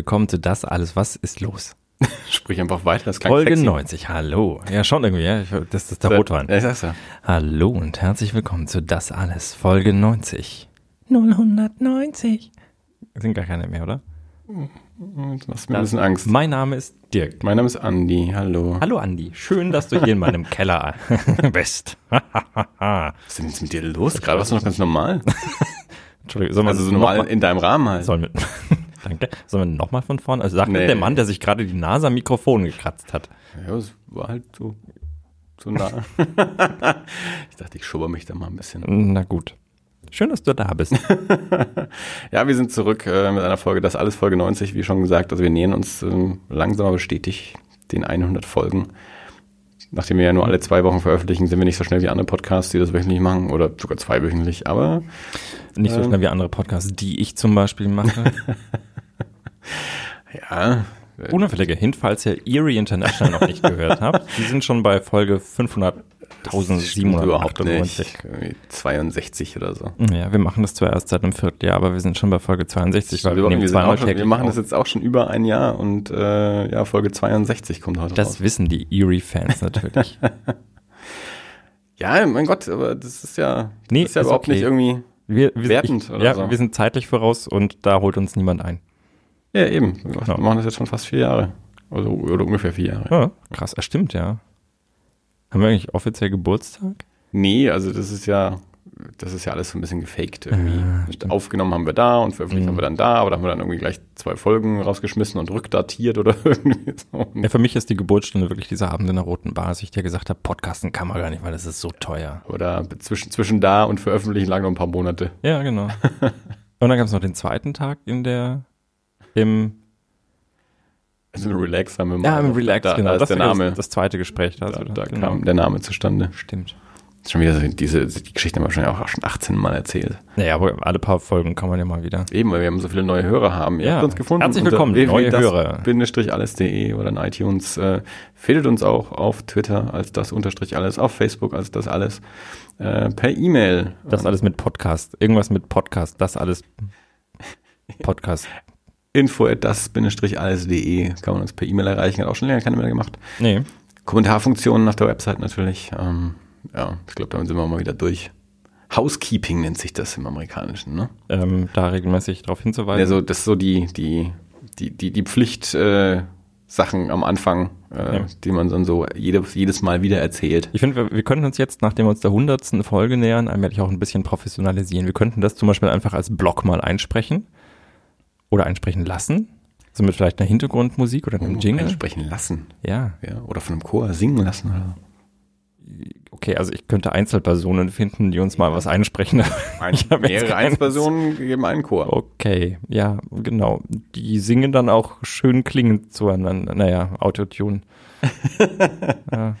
Willkommen zu Das alles. Was ist los? Sprich einfach weiter, das klingt Folge sexy. 90. Hallo. Ja, schon irgendwie, ja. Das ist der Rotwein. Ja, ich sag's ja. Hallo und herzlich willkommen zu Das alles. Folge 90. 090. Sind gar keine mehr, oder? Du machst mir ein bisschen Angst. Mein Name ist Dirk. Mein Name ist Andi, hallo. Hallo Andi. Schön, dass du hier in meinem Keller bist. Was ist denn jetzt mit dir los? Gerade warst du noch ganz normal. Entschuldigung, sollen wir Also so normal mal- in deinem Rahmen halt. Sollen wir, danke. Sollen wir nochmal von vorne? Also sagt Nee. der Mann, der sich gerade die Nase am Mikrofon gekratzt hat. Ja, es war halt so, so nah. ich dachte, ich schubber mich da mal ein bisschen. Na gut. Schön, dass du da bist. Ja, wir sind zurück äh, mit einer Folge, das alles Folge 90, wie schon gesagt. Also wir nähern uns ähm, langsam aber stetig den 100 Folgen. Nachdem wir ja nur alle zwei Wochen veröffentlichen, sind wir nicht so schnell wie andere Podcasts, die das wöchentlich machen oder sogar zweiwöchentlich. Aber Nicht so Ähm. schnell wie andere Podcasts, die ich zum Beispiel mache. ja, äh, Unauffälliger Hint, falls ihr Erie International noch nicht gehört habt. Die sind schon bei Folge stimmt überhaupt 500.798. nicht. Irgendwie 62 oder so. Ja, wir machen das zwar erst seit einem Vierteljahr, aber wir sind schon bei Folge 62, weil wir, wir, schon, wir machen auf. das jetzt auch schon über ein Jahr und äh, ja, Folge 62 kommt heute Das raus. wissen die Erie-Fans natürlich. Ja, mein Gott, aber das ist ja, das Nee, ist ja ist überhaupt okay. nicht irgendwie. Wir, wir, Wertend ich, oder ja, so. wir sind zeitlich voraus und da holt uns niemand ein. Ja, eben. Wir Ja. machen das jetzt schon fast vier Jahre. Also, oder ungefähr vier Jahre. Ja, krass, das stimmt, ja. Haben wir eigentlich offiziell Geburtstag? Nee, also das ist ja, das ist ja alles so ein bisschen gefaked irgendwie. Ja, Mit Aufgenommen haben wir da und veröffentlicht Mhm. haben wir dann da, aber da haben wir dann irgendwie gleich zwei Folgen rausgeschmissen und rückdatiert oder irgendwie so. Ja, für mich ist die Geburtsstunde wirklich dieser Abend in der Roten Bar, als ich dir gesagt habe, Podcasten kann man gar nicht, weil das ist so teuer. Oder zwischen, zwischen da und veröffentlichen lagen noch ein paar Monate. Ja, genau. Und dann gab es noch den zweiten Tag in der, im, Also im Relax haben wir mal. ja, im Relax, da, genau. Da ist der Name. Das, das zweite Gespräch. Da, da da genau. kam der Name zustande. Stimmt. Schon wieder so, diese, die Geschichte haben wir schon, auch schon 18 Mal erzählt. Naja, aber alle paar Folgen kann man ja mal wieder. Eben, weil wir haben so viele neue Hörer haben. Ihr Ja, habt uns gefunden. herzlich willkommen, neue Hörer. Bindestrich-alles.de oder in iTunes. Äh, findet uns auch auf Twitter als das unterstrich alles, auf Facebook als das alles, äh, per E-Mail. Das alles mit Podcast. Irgendwas mit Podcast. Das alles Podcast. Info at das-alles.de kann man uns per E-Mail erreichen. Hat auch schon länger keiner mehr gemacht. Nee. Kommentarfunktionen auf der Website natürlich. Ähm, ja, ich glaube, damit sind wir mal wieder durch. Housekeeping nennt sich das im Amerikanischen, ne? Ähm, da regelmäßig darauf hinzuweisen. Also das ist so die, die, die, die, die Pflicht, äh, Sachen am Anfang, äh, Ja. die man dann so jedes, jedes Mal wieder erzählt. Ich finde, wir, wir könnten uns jetzt, nachdem wir uns der hundertsten Folge nähern, allmählich auch ein bisschen professionalisieren. Wir könnten das zum Beispiel einfach als Blog mal einsprechen oder einsprechen lassen. So mit vielleicht einer Hintergrundmusik oder einem Jingle. Einsprechen lassen. Ja, Ja, oder von einem Chor singen lassen. Oder okay, also ich könnte Einzelpersonen finden, die uns mal was einsprechen. Ein, mehrere. Einzelpersonen geben einen Chor. Okay, ja, genau. Die singen dann auch schön klingend zueinander. Naja, Autotune. ja.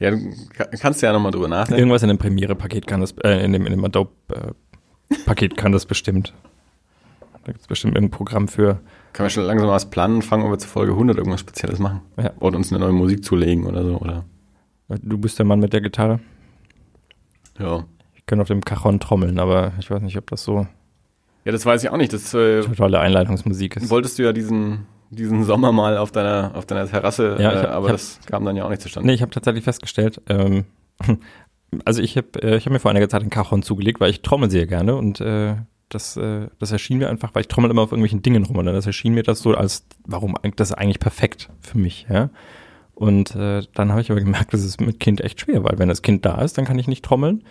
Ja, du ka- kannst ja nochmal drüber nachdenken. Irgendwas in dem Premiere-Paket kann das, äh, in dem, in dem Adobe-Paket kann das bestimmt. Da gibt es bestimmt irgendein Programm für. Können wir schon langsam was planen, fangen ob wir zu Folge 100 irgendwas Spezielles machen. Ja. Oder uns eine neue Musik zulegen oder so. Oder Du bist der Mann mit der Gitarre. ja. Ich kann auf dem Cajon trommeln, aber ich weiß nicht, ob das so Ja, das weiß ich auch nicht. Das äh, tolle Einleitungsmusik ist. wolltest du ja diesen, diesen Sommer mal auf deiner, auf deiner Terrasse, Ja, äh, hab- aber hab- das kam dann ja auch nicht zustande. Nee, ich habe tatsächlich festgestellt, ähm, also ich habe äh, ich hab mir vor einiger Zeit ein Cajon zugelegt, weil ich trommel sehr gerne und äh, das, äh, das erschien mir einfach, weil ich trommel immer auf irgendwelchen Dingen rum und dann das erschien mir das so als, warum, das ist eigentlich perfekt für mich, ja. Und äh, dann habe ich aber gemerkt, das ist mit Kind echt schwer, weil wenn das Kind da ist, dann kann ich nicht trommeln,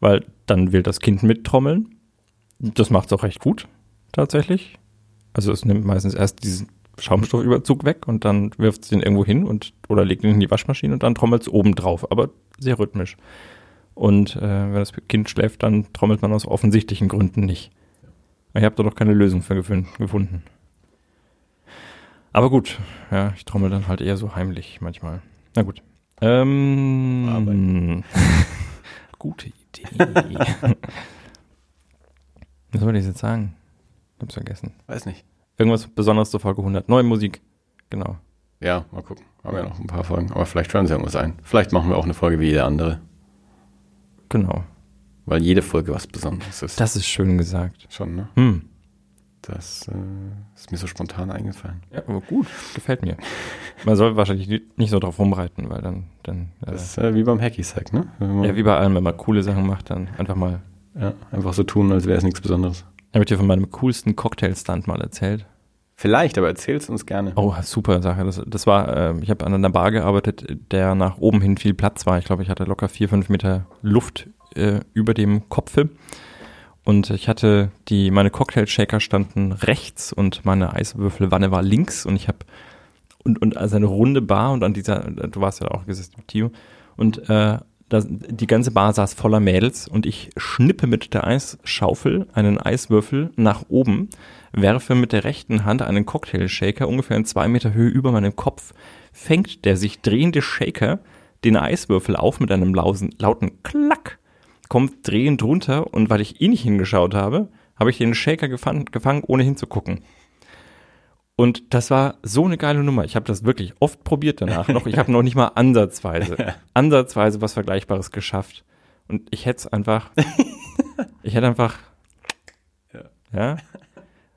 weil dann will das Kind mittrommeln. Das macht es auch recht gut, tatsächlich. Also es nimmt meistens erst diesen Schaumstoffüberzug weg und dann wirft es den irgendwo hin und oder legt ihn in die Waschmaschine und dann trommelt es oben drauf, aber sehr rhythmisch. Und äh, wenn das Kind schläft, dann trommelt man aus offensichtlichen Gründen nicht. Ich habe da noch keine Lösung für gefun- gefunden. Aber gut, ja, ich trommel dann halt eher so heimlich manchmal. Na gut. Ähm, gute Idee. Was soll ich jetzt sagen? Hab's vergessen. Weiß nicht. Irgendwas Besonderes zur Folge 100. Neue Musik. Genau. Ja, mal gucken. Haben ja noch ein paar Folgen. Aber vielleicht hören sie irgendwas ein. Vielleicht machen wir auch eine Folge wie jede andere. Genau. Weil jede Folge was Besonderes ist. Das ist schön gesagt. schon, ne? Hm. Das äh, ist mir so spontan eingefallen. Ja, aber gut, gefällt mir. Man soll wahrscheinlich nicht so drauf rumreiten, weil dann, dann äh, Das ist äh, wie beim Hacky-Sack, ne? Ja, wie bei allem, wenn man coole Sachen macht, dann einfach mal. ja, einfach so tun, als wäre es nichts Besonderes. Habe ich dir von meinem coolsten Cocktail-Stunt mal erzählt? Vielleicht, aber erzähl's uns gerne. Oh, super Sache. Das, das war, äh, ich habe an einer Bar gearbeitet, der nach oben hin viel Platz war. Ich glaube, ich hatte locker vier, fünf Meter Luft äh, über dem Kopfe. Und ich hatte die, meine Cocktail-Shaker standen rechts und meine Eiswürfelwanne war links. Und ich habe und, und also eine runde Bar und an dieser, du warst ja auch gesessen mit Tio. Und äh, das, die ganze Bar saß voller Mädels. Und ich schnippe mit der Eisschaufel einen Eiswürfel nach oben, werfe mit der rechten Hand einen Cocktail-Shaker ungefähr in zwei Meter Höhe über meinem Kopf, fängt der sich drehende Shaker den Eiswürfel auf mit einem lausen, lauten Klack, kommt drehend runter und weil ich eh nicht hingeschaut habe, habe ich den Shaker gefangen, gefangen ohne hinzugucken. Und das war so eine geile Nummer. Ich habe das wirklich oft probiert danach noch. Ich habe noch nicht mal ansatzweise, ansatzweise was Vergleichbares geschafft. Und ich hätte es einfach, ich hätte einfach, ja.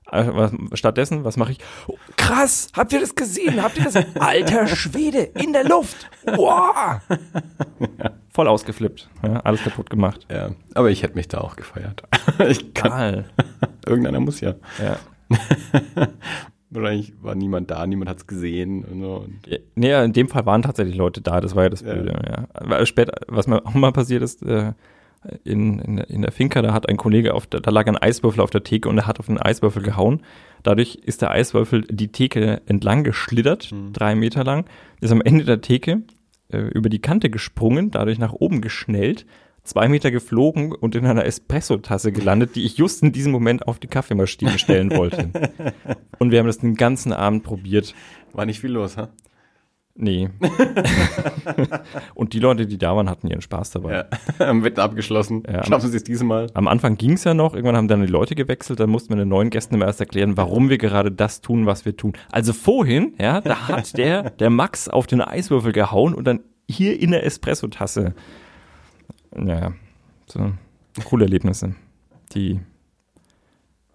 Also, was, stattdessen, was mache ich? Oh, krass, habt ihr das gesehen? Habt ihr das? Alter Schwede, in der Luft. Wow. Voll ausgeflippt. Ja, alles kaputt gemacht. Ja, aber ich hätte mich da auch gefeiert. ich kann, irgendeiner muss ja. Ja. Wahrscheinlich war niemand da, niemand hat's gesehen und so. Nee, in dem Fall waren tatsächlich Leute da, das war ja das. Blöde. Ja. Später, was mir auch mal passiert ist, äh, in, in, der- in der Finca, da hat ein Kollege auf der, da lag ein Eiswürfel auf der Theke und er hat auf den Eiswürfel gehauen. Dadurch ist der Eiswürfel die Theke entlang geschlittert, drei Meter lang, ist am Ende der Theke äh, über die Kante gesprungen, dadurch nach oben geschnellt, zwei Meter geflogen und in einer Espresso-Tasse gelandet, die ich just in diesem Moment auf die Kaffeemaschine stellen wollte. Und wir haben das den ganzen Abend probiert. war nicht viel los, ha? Nee. und die Leute, die da waren, hatten ihren Spaß dabei. Ja. Am Wetten abgeschlossen. Ja. Schaffen sie es diesmal? Am Anfang ging es ja noch, irgendwann haben dann die Leute gewechselt, dann mussten wir den neuen Gästen immer erst erklären, warum wir gerade das tun, was wir tun. Also vorhin, ja, da hat der, der Max auf den Eiswürfel gehauen und dann hier in der Espresso-Tasse. Naja, so coole Erlebnisse, die,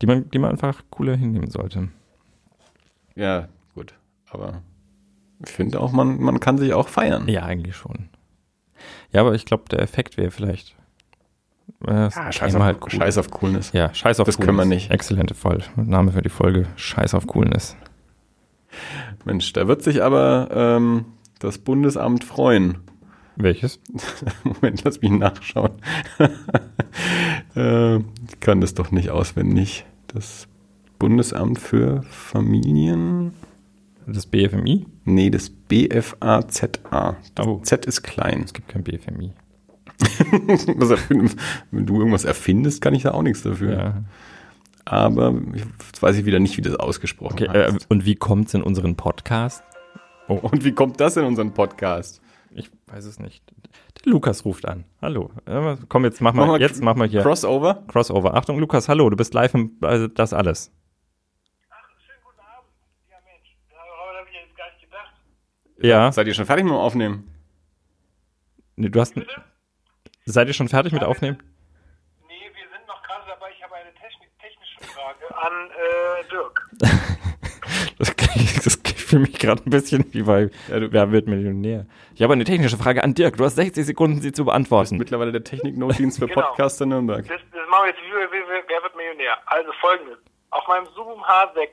die, man, die man einfach cooler hinnehmen sollte. Ja, gut. Aber finde auch, man, man kann sich auch feiern. Ja, eigentlich schon. Ja, aber ich glaube, der Effekt wäre vielleicht. Äh, das Ah, scheiß, auf, halt cool. scheiß auf Coolness. Ja, Scheiß auf Das können wir nicht. Exzellente Fall. Name für die Folge. Scheiß auf Coolness. Mensch, da wird sich aber ähm, das Bundesamt freuen. Welches? Moment, lass mich nachschauen. äh, ich kann das doch nicht auswendig. Das Bundesamt für Familien. Das BFMI? Nee, das BFAZA. Oh. Z ist klein. Es gibt kein BFMI. Wenn du irgendwas erfindest, kann ich da auch nichts dafür. Ja. Aber jetzt weiß ich wieder nicht, wie das ausgesprochen Okay, äh, und wie kommt es in unseren Podcast? Und wie kommt das in unseren Podcast? Ich weiß es nicht. Der Lukas ruft an. Hallo. Komm, jetzt mach mal, Mach mal jetzt mach mal hier Crossover? Crossover. Achtung, Lukas, hallo, du bist live im also das alles. Schönen guten Abend. Ja, Mensch, daran habe ich jetzt gar nicht gedacht. Ja. Seid ihr schon fertig mit dem Aufnehmen? Nee, du hast. Bitte? Seid ihr schon fertig mit Aufnehmen? Nee, wir sind noch gerade dabei. Ich habe eine techni technische Frage an äh, Dirk. Das, das fühle mich gerade ein bisschen wie bei Ja, du- Wer wird Millionär? Ich habe eine technische Frage an Dirk. Du hast 60 Sekunden, sie zu beantworten. Mittlerweile der Technik-Notdienst für Genau. Podcaster Nürnberg. Das, das machen wir jetzt wie, wie, wie, Wer wird Millionär? Also folgendes. Auf meinem Zoom H6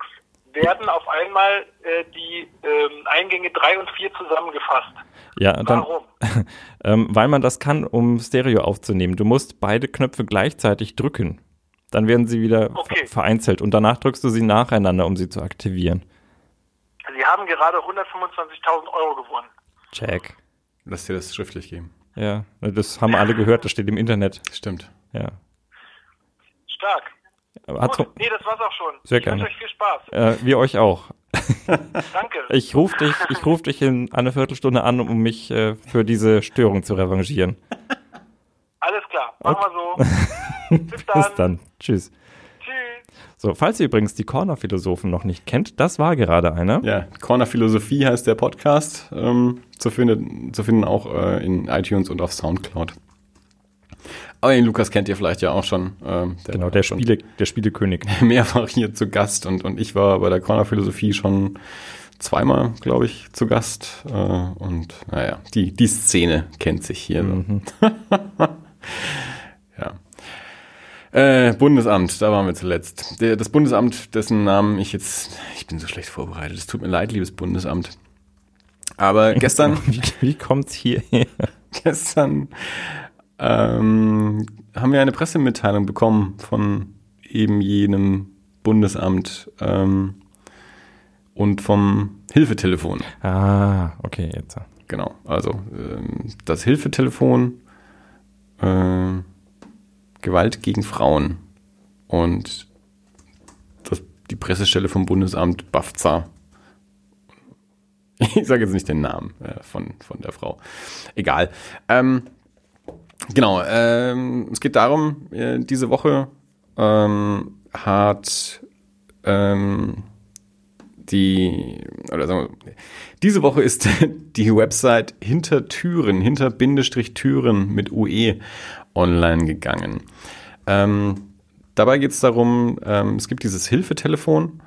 werden auf einmal äh, die ähm, Eingänge 3 und 4 zusammengefasst. Ja, dann, Warum? ähm, weil man das kann, um Stereo aufzunehmen. Du musst beide Knöpfe gleichzeitig drücken. Dann werden sie wieder Okay. ver vereinzelt und danach drückst du sie nacheinander, um sie zu aktivieren. Sie haben gerade 125.000 Euro gewonnen. Check. Lass dir das schriftlich geben. Ja, das haben alle gehört, das steht im Internet. Stimmt. Ja. Stark. Hat's, Gut, nee, das war's auch schon. Sehr ich gerne. wünsche euch viel Spaß. äh, wir euch auch. Danke. Ich rufe dich, ich ruf dich in einer Viertelstunde an, um mich äh, für diese Störung zu revanchieren. Alles klar. Machen wir so. Bis dann. Bis dann. Tschüss. Tschüss. So, falls ihr übrigens die Corner-Philosophen noch nicht kennt, das war gerade einer. Ja, Corner Philosophie heißt der Podcast. Ähm, zu, finden, zu finden auch äh, in iTunes und auf Soundcloud. Aber den Lukas kennt ihr vielleicht ja auch schon. Ähm, der genau, der, Spiele, der Spielekönig. Mehrfach hier zu Gast und, und ich war bei der Corner Philosophie schon zweimal, glaube ich, zu Gast. Äh, und naja, die, die Szene kennt sich hier. Mhm. ja. Äh, Bundesamt, da waren wir zuletzt. Der, das Bundesamt, dessen Namen ich jetzt, ich bin so schlecht vorbereitet, es tut mir leid, liebes Bundesamt. Aber gestern. wie, wie kommt's hierher? Gestern ähm, haben wir eine Pressemitteilung bekommen von eben jenem Bundesamt ähm, und vom Hilfetelefon. Ah, okay, jetzt. Genau, also ähm, das Hilfetelefon äh, Gewalt gegen Frauen und das, die Pressestelle vom Bundesamt BAFZA. Ich sage jetzt nicht den Namen äh, von, von der Frau. Egal. Ähm, Genau, ähm, es geht darum, äh, diese Woche ähm, hat ähm, die, oder sagen wir, diese Woche ist die Website hinter Türen, hinter Bindestrich Türen mit UE online gegangen. Ähm, dabei geht es darum, ähm, es gibt dieses Hilfetelefon,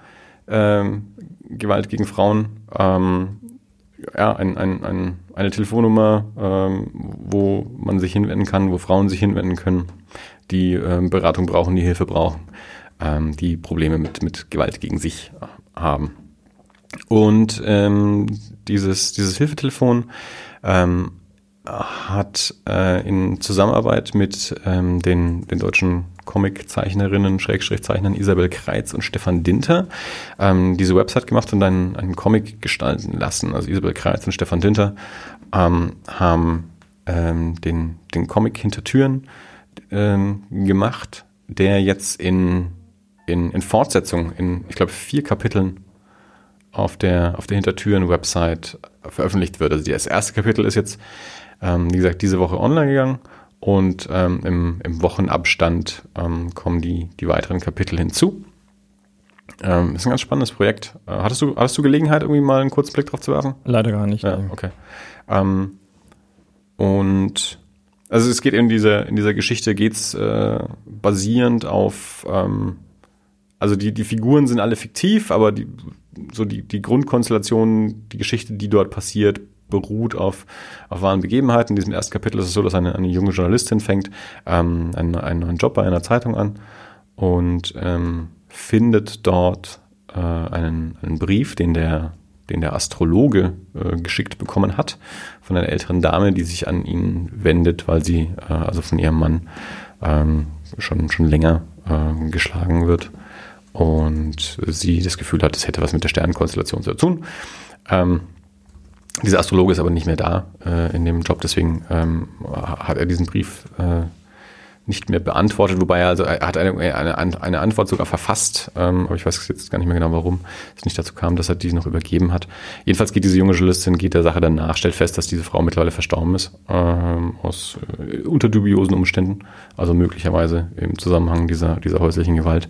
ähm, Gewalt gegen Frauen, ähm, ja, ein, ein, ein, eine Telefonnummer, ähm, wo man sich hinwenden kann, wo Frauen sich hinwenden können, die ähm, Beratung brauchen, die Hilfe brauchen, ähm, die Probleme mit, mit Gewalt gegen sich haben. Und ähm, dieses, dieses Hilfetelefon ähm, hat äh, in Zusammenarbeit mit ähm, den, den deutschen Comiczeichnerinnen, Schrägstrichzeichnern Isabel Kreitz und Stefan Dinter ähm, diese Website gemacht und einen, einen Comic gestalten lassen. Also Isabel Kreitz und Stefan Dinter ähm, haben ähm, den, den Comic hinter Türen ähm, gemacht, der jetzt in, in, in Fortsetzung, in, ich glaube, vier Kapiteln auf der, auf der Hintertüren-Website veröffentlicht wird. Also das erste Kapitel ist jetzt, ähm, wie gesagt, diese Woche online gegangen und ähm, im, im, Wochenabstand ähm, kommen die, die weiteren Kapitel hinzu. Ähm, ist ein ganz spannendes Projekt. Äh, hattest, du, hattest du Gelegenheit, irgendwie mal einen kurzen Blick drauf zu werfen? Leider gar nicht. Ja, okay. Ähm, und also es geht in dieser, in dieser Geschichte geht's äh, basierend auf, ähm, also die, die Figuren sind alle fiktiv, aber die, so die, die Grundkonstellation, die Geschichte, die dort passiert, beruht auf, auf wahren Begebenheiten. In diesem ersten Kapitel ist es so, dass eine, eine junge Journalistin fängt ähm, einen, einen neuen Job bei einer Zeitung an und ähm, findet dort äh, einen, einen Brief, den der, den der Astrologe äh, geschickt bekommen hat von einer älteren Dame, die sich an ihn wendet, weil sie äh, also von ihrem Mann ähm, schon, schon länger äh, geschlagen wird und sie das Gefühl hat, es hätte was mit der Sternenkonstellation zu tun. Ähm, dieser Astrologe ist aber nicht mehr da äh, in dem Job, deswegen ähm, hat er diesen Brief äh, nicht mehr beantwortet, wobei er also er hat eine, eine, eine Antwort sogar verfasst, ähm, aber ich weiß jetzt gar nicht mehr genau, warum es nicht dazu kam, dass er die noch übergeben hat. Jedenfalls geht diese junge Journalistin, geht der Sache dann nach, stellt fest, dass diese Frau mittlerweile verstorben ist, ähm, aus äh, unter dubiosen Umständen, also möglicherweise im Zusammenhang dieser, dieser häuslichen Gewalt.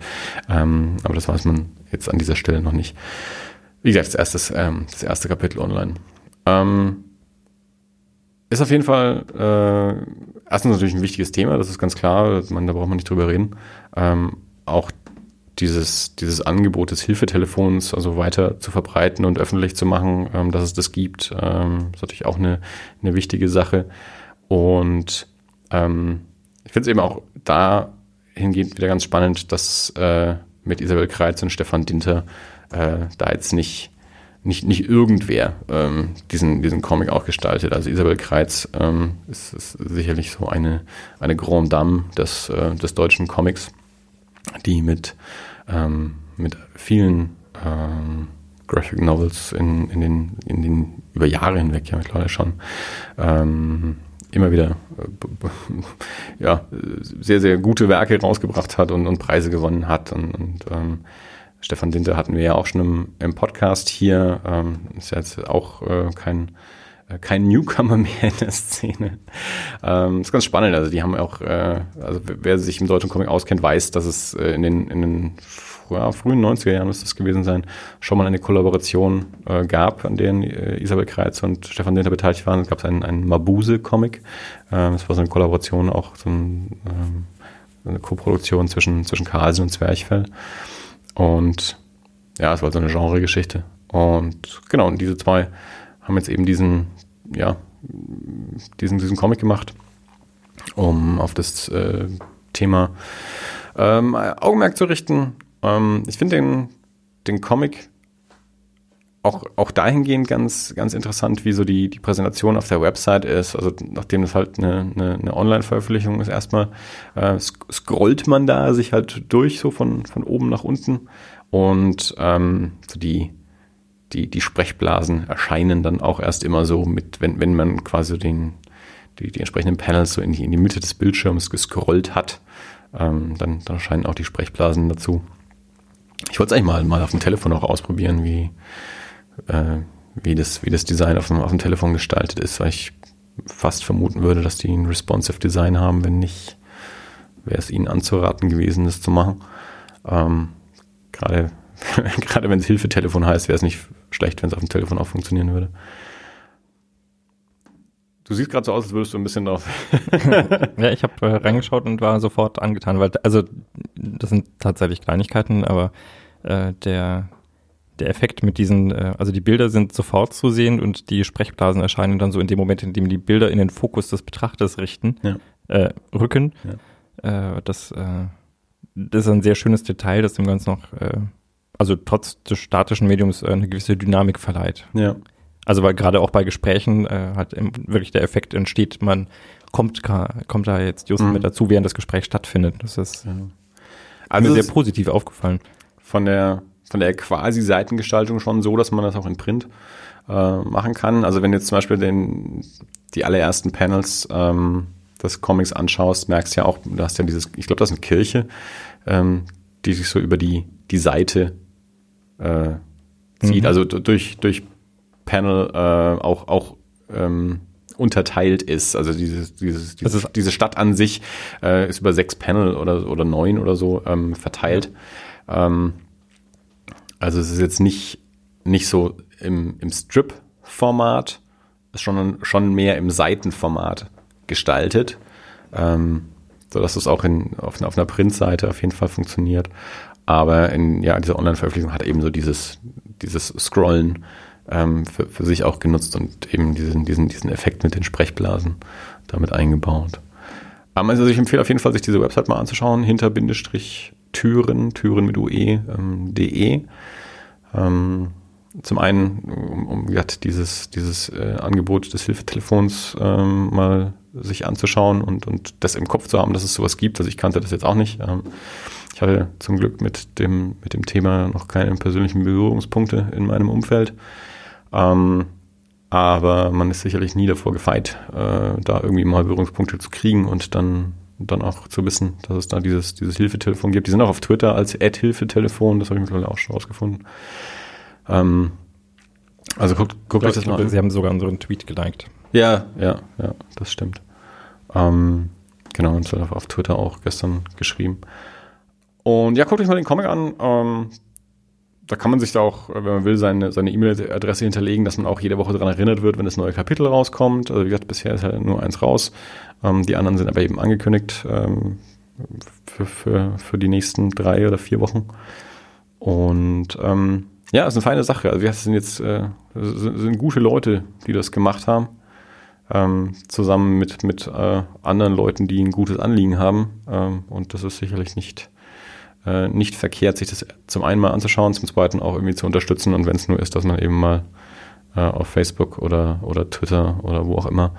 Ähm, aber das weiß man jetzt an dieser Stelle noch nicht. Wie gesagt, das, erstes, ähm, das erste Kapitel online. Ähm, ist auf jeden Fall äh, erstens natürlich ein wichtiges Thema, das ist ganz klar, man, da braucht man nicht drüber reden. Ähm, auch dieses, dieses Angebot des Hilfetelefons also weiter zu verbreiten und öffentlich zu machen, ähm, dass es das gibt, ähm, ist natürlich auch eine, eine wichtige Sache. Und ähm, ich finde es eben auch dahingehend wieder ganz spannend, dass äh, mit Isabel Kreitz und Stefan Dinter äh, da jetzt nicht nicht, nicht irgendwer ähm, diesen, diesen Comic auch gestaltet. Also Isabel Kreitz ähm, ist, ist sicherlich so eine, eine Grande Dame des, äh, des deutschen Comics, die mit, ähm, mit vielen ähm, Graphic Novels in, in, den, in den über Jahre hinweg ja mittlerweile schon ähm, immer wieder äh, ja, sehr, sehr gute Werke rausgebracht hat und, und Preise gewonnen hat und, und ähm, Stefan Dinter hatten wir ja auch schon im, im Podcast hier. Ähm, ist ja jetzt auch äh, kein äh, kein Newcomer mehr in der Szene. Ähm, ist ganz spannend. Also die haben auch, äh, also wer sich im deutschen Comic auskennt, weiß, dass es äh, in den, in den ja, frühen 90er Jahren müsste es gewesen sein, schon mal eine Kollaboration äh, gab, an denen äh, Isabel Kreitz und Stefan Dinter beteiligt waren. Es gab einen, einen Mabuse-Comic. Äh, das war so eine Kollaboration, auch so ein, ähm, eine Koproduktion zwischen, zwischen Carlsen und Zwerchfell. Und ja, es war so eine Genregeschichte. Und genau, und diese zwei haben jetzt eben diesen, ja, diesen, diesen Comic gemacht, um auf das äh, Thema ähm, Augenmerk zu richten. Ähm, ich finde den, den Comic auch, auch dahingehend ganz, ganz interessant, wie so die, die Präsentation auf der Website ist. Also nachdem das halt eine, eine, eine Online-Veröffentlichung ist, erstmal äh, scrollt man da sich halt durch, so von, von oben nach unten. Und ähm, so die, die, die Sprechblasen erscheinen dann auch erst immer so mit, wenn, wenn man quasi den, die, die entsprechenden Panels so in die, in die Mitte des Bildschirms gescrollt hat, ähm, dann, dann erscheinen auch die Sprechblasen dazu. Ich wollte es eigentlich mal, mal auf dem Telefon auch ausprobieren, wie, äh, wie, das, wie das Design auf dem, auf dem Telefon gestaltet ist, weil ich fast vermuten würde, dass die ein responsive Design haben. Wenn nicht, wäre es ihnen anzuraten gewesen, das zu machen. Ähm, Gerade Gerade wenn es Hilfetelefon heißt, wäre es nicht schlecht, wenn es auf dem Telefon auch funktionieren würde. Du siehst gerade so aus, als würdest du ein bisschen drauf. ja, ich habe äh, reingeschaut und war sofort angetan, weil also das sind tatsächlich Kleinigkeiten, aber äh, der der Effekt mit diesen, äh, also die Bilder sind sofort zu sehen und die Sprechblasen erscheinen dann so in dem Moment, in dem die Bilder in den Fokus des Betrachters richten, Ja. äh, rücken. Äh, das, äh, das ist ein sehr schönes Detail, das dem Ganzen noch, äh, also trotz des statischen Mediums äh, eine gewisse Dynamik verleiht. Ja. Also weil gerade auch bei Gesprächen im, wirklich der Effekt entsteht, man kommt, kommt da jetzt just Mhm. mit dazu, während das Gespräch stattfindet. Das ist Also mir sehr positiv aufgefallen. von der von der quasi Seitengestaltung schon so, dass man das auch in Print äh, machen kann. Also wenn du jetzt zum Beispiel den, die allerersten Panels ähm, des Comics anschaust, merkst du ja auch, du hast ja dieses, ich glaube, das ist eine Kirche, ähm, die sich so über die, die Seite äh, zieht, Mhm. also durch, durch Panel äh, auch, auch ähm, unterteilt ist. Also dieses, dieses, dieses diese Stadt an sich äh, ist über sechs Panel oder, oder neun oder so ähm, verteilt. Ähm, also es ist jetzt nicht, nicht so im, im Strip-Format, ist schon, schon mehr im Seitenformat gestaltet, ähm, sodass es auch in, auf, auf einer Printseite auf jeden Fall funktioniert. Aber in ja, dieser Online-Veröffentlichung hat eben so dieses, dieses Scrollen ähm, für, für sich auch genutzt und eben diesen, diesen, diesen Effekt mit den Sprechblasen damit eingebaut. Also ich empfehle auf jeden Fall, sich diese Website mal anzuschauen, hinter Bindestrich Türen, Türen mit UE, ähm, de. Ähm, zum einen, um, um gesagt, dieses, dieses äh, Angebot des Hilfetelefons ähm, mal sich anzuschauen und, und das im Kopf zu haben, dass es sowas gibt. Also ich kannte das jetzt auch nicht. Ähm, ich hatte zum Glück mit dem, mit dem Thema noch keine persönlichen Berührungspunkte in meinem Umfeld. Ähm, aber man ist sicherlich nie davor gefeit, äh, da irgendwie mal Berührungspunkte zu kriegen und dann, dann auch zu wissen, dass es da dieses, dieses Hilfetelefon gibt. Die sind auch auf Twitter als Ad-Hilfetelefon, das habe ich mittlerweile auch schon rausgefunden. Ähm, also guckt, guckt euch das mal an. Sie haben sogar unseren Tweet geliked. Ja, ja, ja, das stimmt. Ähm, genau, und auf, auf Twitter auch gestern geschrieben. Und ja, guckt euch mal den Comic an. Ähm, da kann man sich da auch, wenn man will, seine seine E-Mail-Adresse hinterlegen, dass man auch jede Woche daran erinnert wird, wenn das neue Kapitel rauskommt. Also wie gesagt, bisher ist halt nur eins raus. Ähm, die anderen sind aber eben angekündigt ähm, für, für, für die nächsten drei oder vier Wochen. Und ähm, ja, ist eine feine Sache. Also wir sind jetzt äh, sind, gute Leute, die das gemacht haben. Ähm, zusammen mit, mit äh, anderen Leuten, die ein gutes Anliegen haben. Ähm, und das ist sicherlich nicht, äh, nicht verkehrt, sich das zum einen mal anzuschauen, zum zweiten auch irgendwie zu unterstützen. Und wenn es nur ist, dass man eben mal äh, auf Facebook oder, oder Twitter oder wo auch immer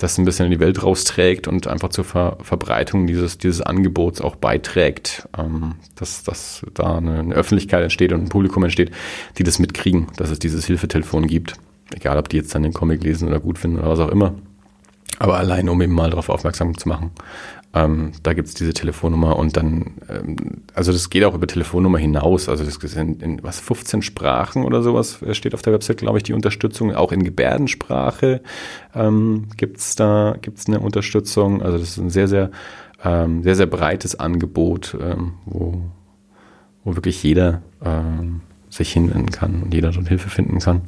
das ein bisschen in die Welt rausträgt und einfach zur Ver Verbreitung dieses, dieses Angebots auch beiträgt, ähm, dass, dass da eine, eine Öffentlichkeit entsteht und ein Publikum entsteht, die das mitkriegen, dass es dieses Hilfetelefon gibt. Egal, ob die jetzt dann den Comic lesen oder gut finden oder was auch immer. Aber allein, um eben mal darauf aufmerksam zu machen, Ähm, da gibt's diese Telefonnummer und dann, ähm, also das geht auch über Telefonnummer hinaus. Also das sind in was 15 Sprachen oder sowas steht auf der Website, glaube ich, die Unterstützung. Auch in Gebärdensprache ähm, gibt's da gibt's eine Unterstützung. Also das ist ein sehr sehr ähm, sehr sehr breites Angebot, ähm, wo wo wirklich jeder ähm, sich hinwenden kann und jeder dort Hilfe finden kann.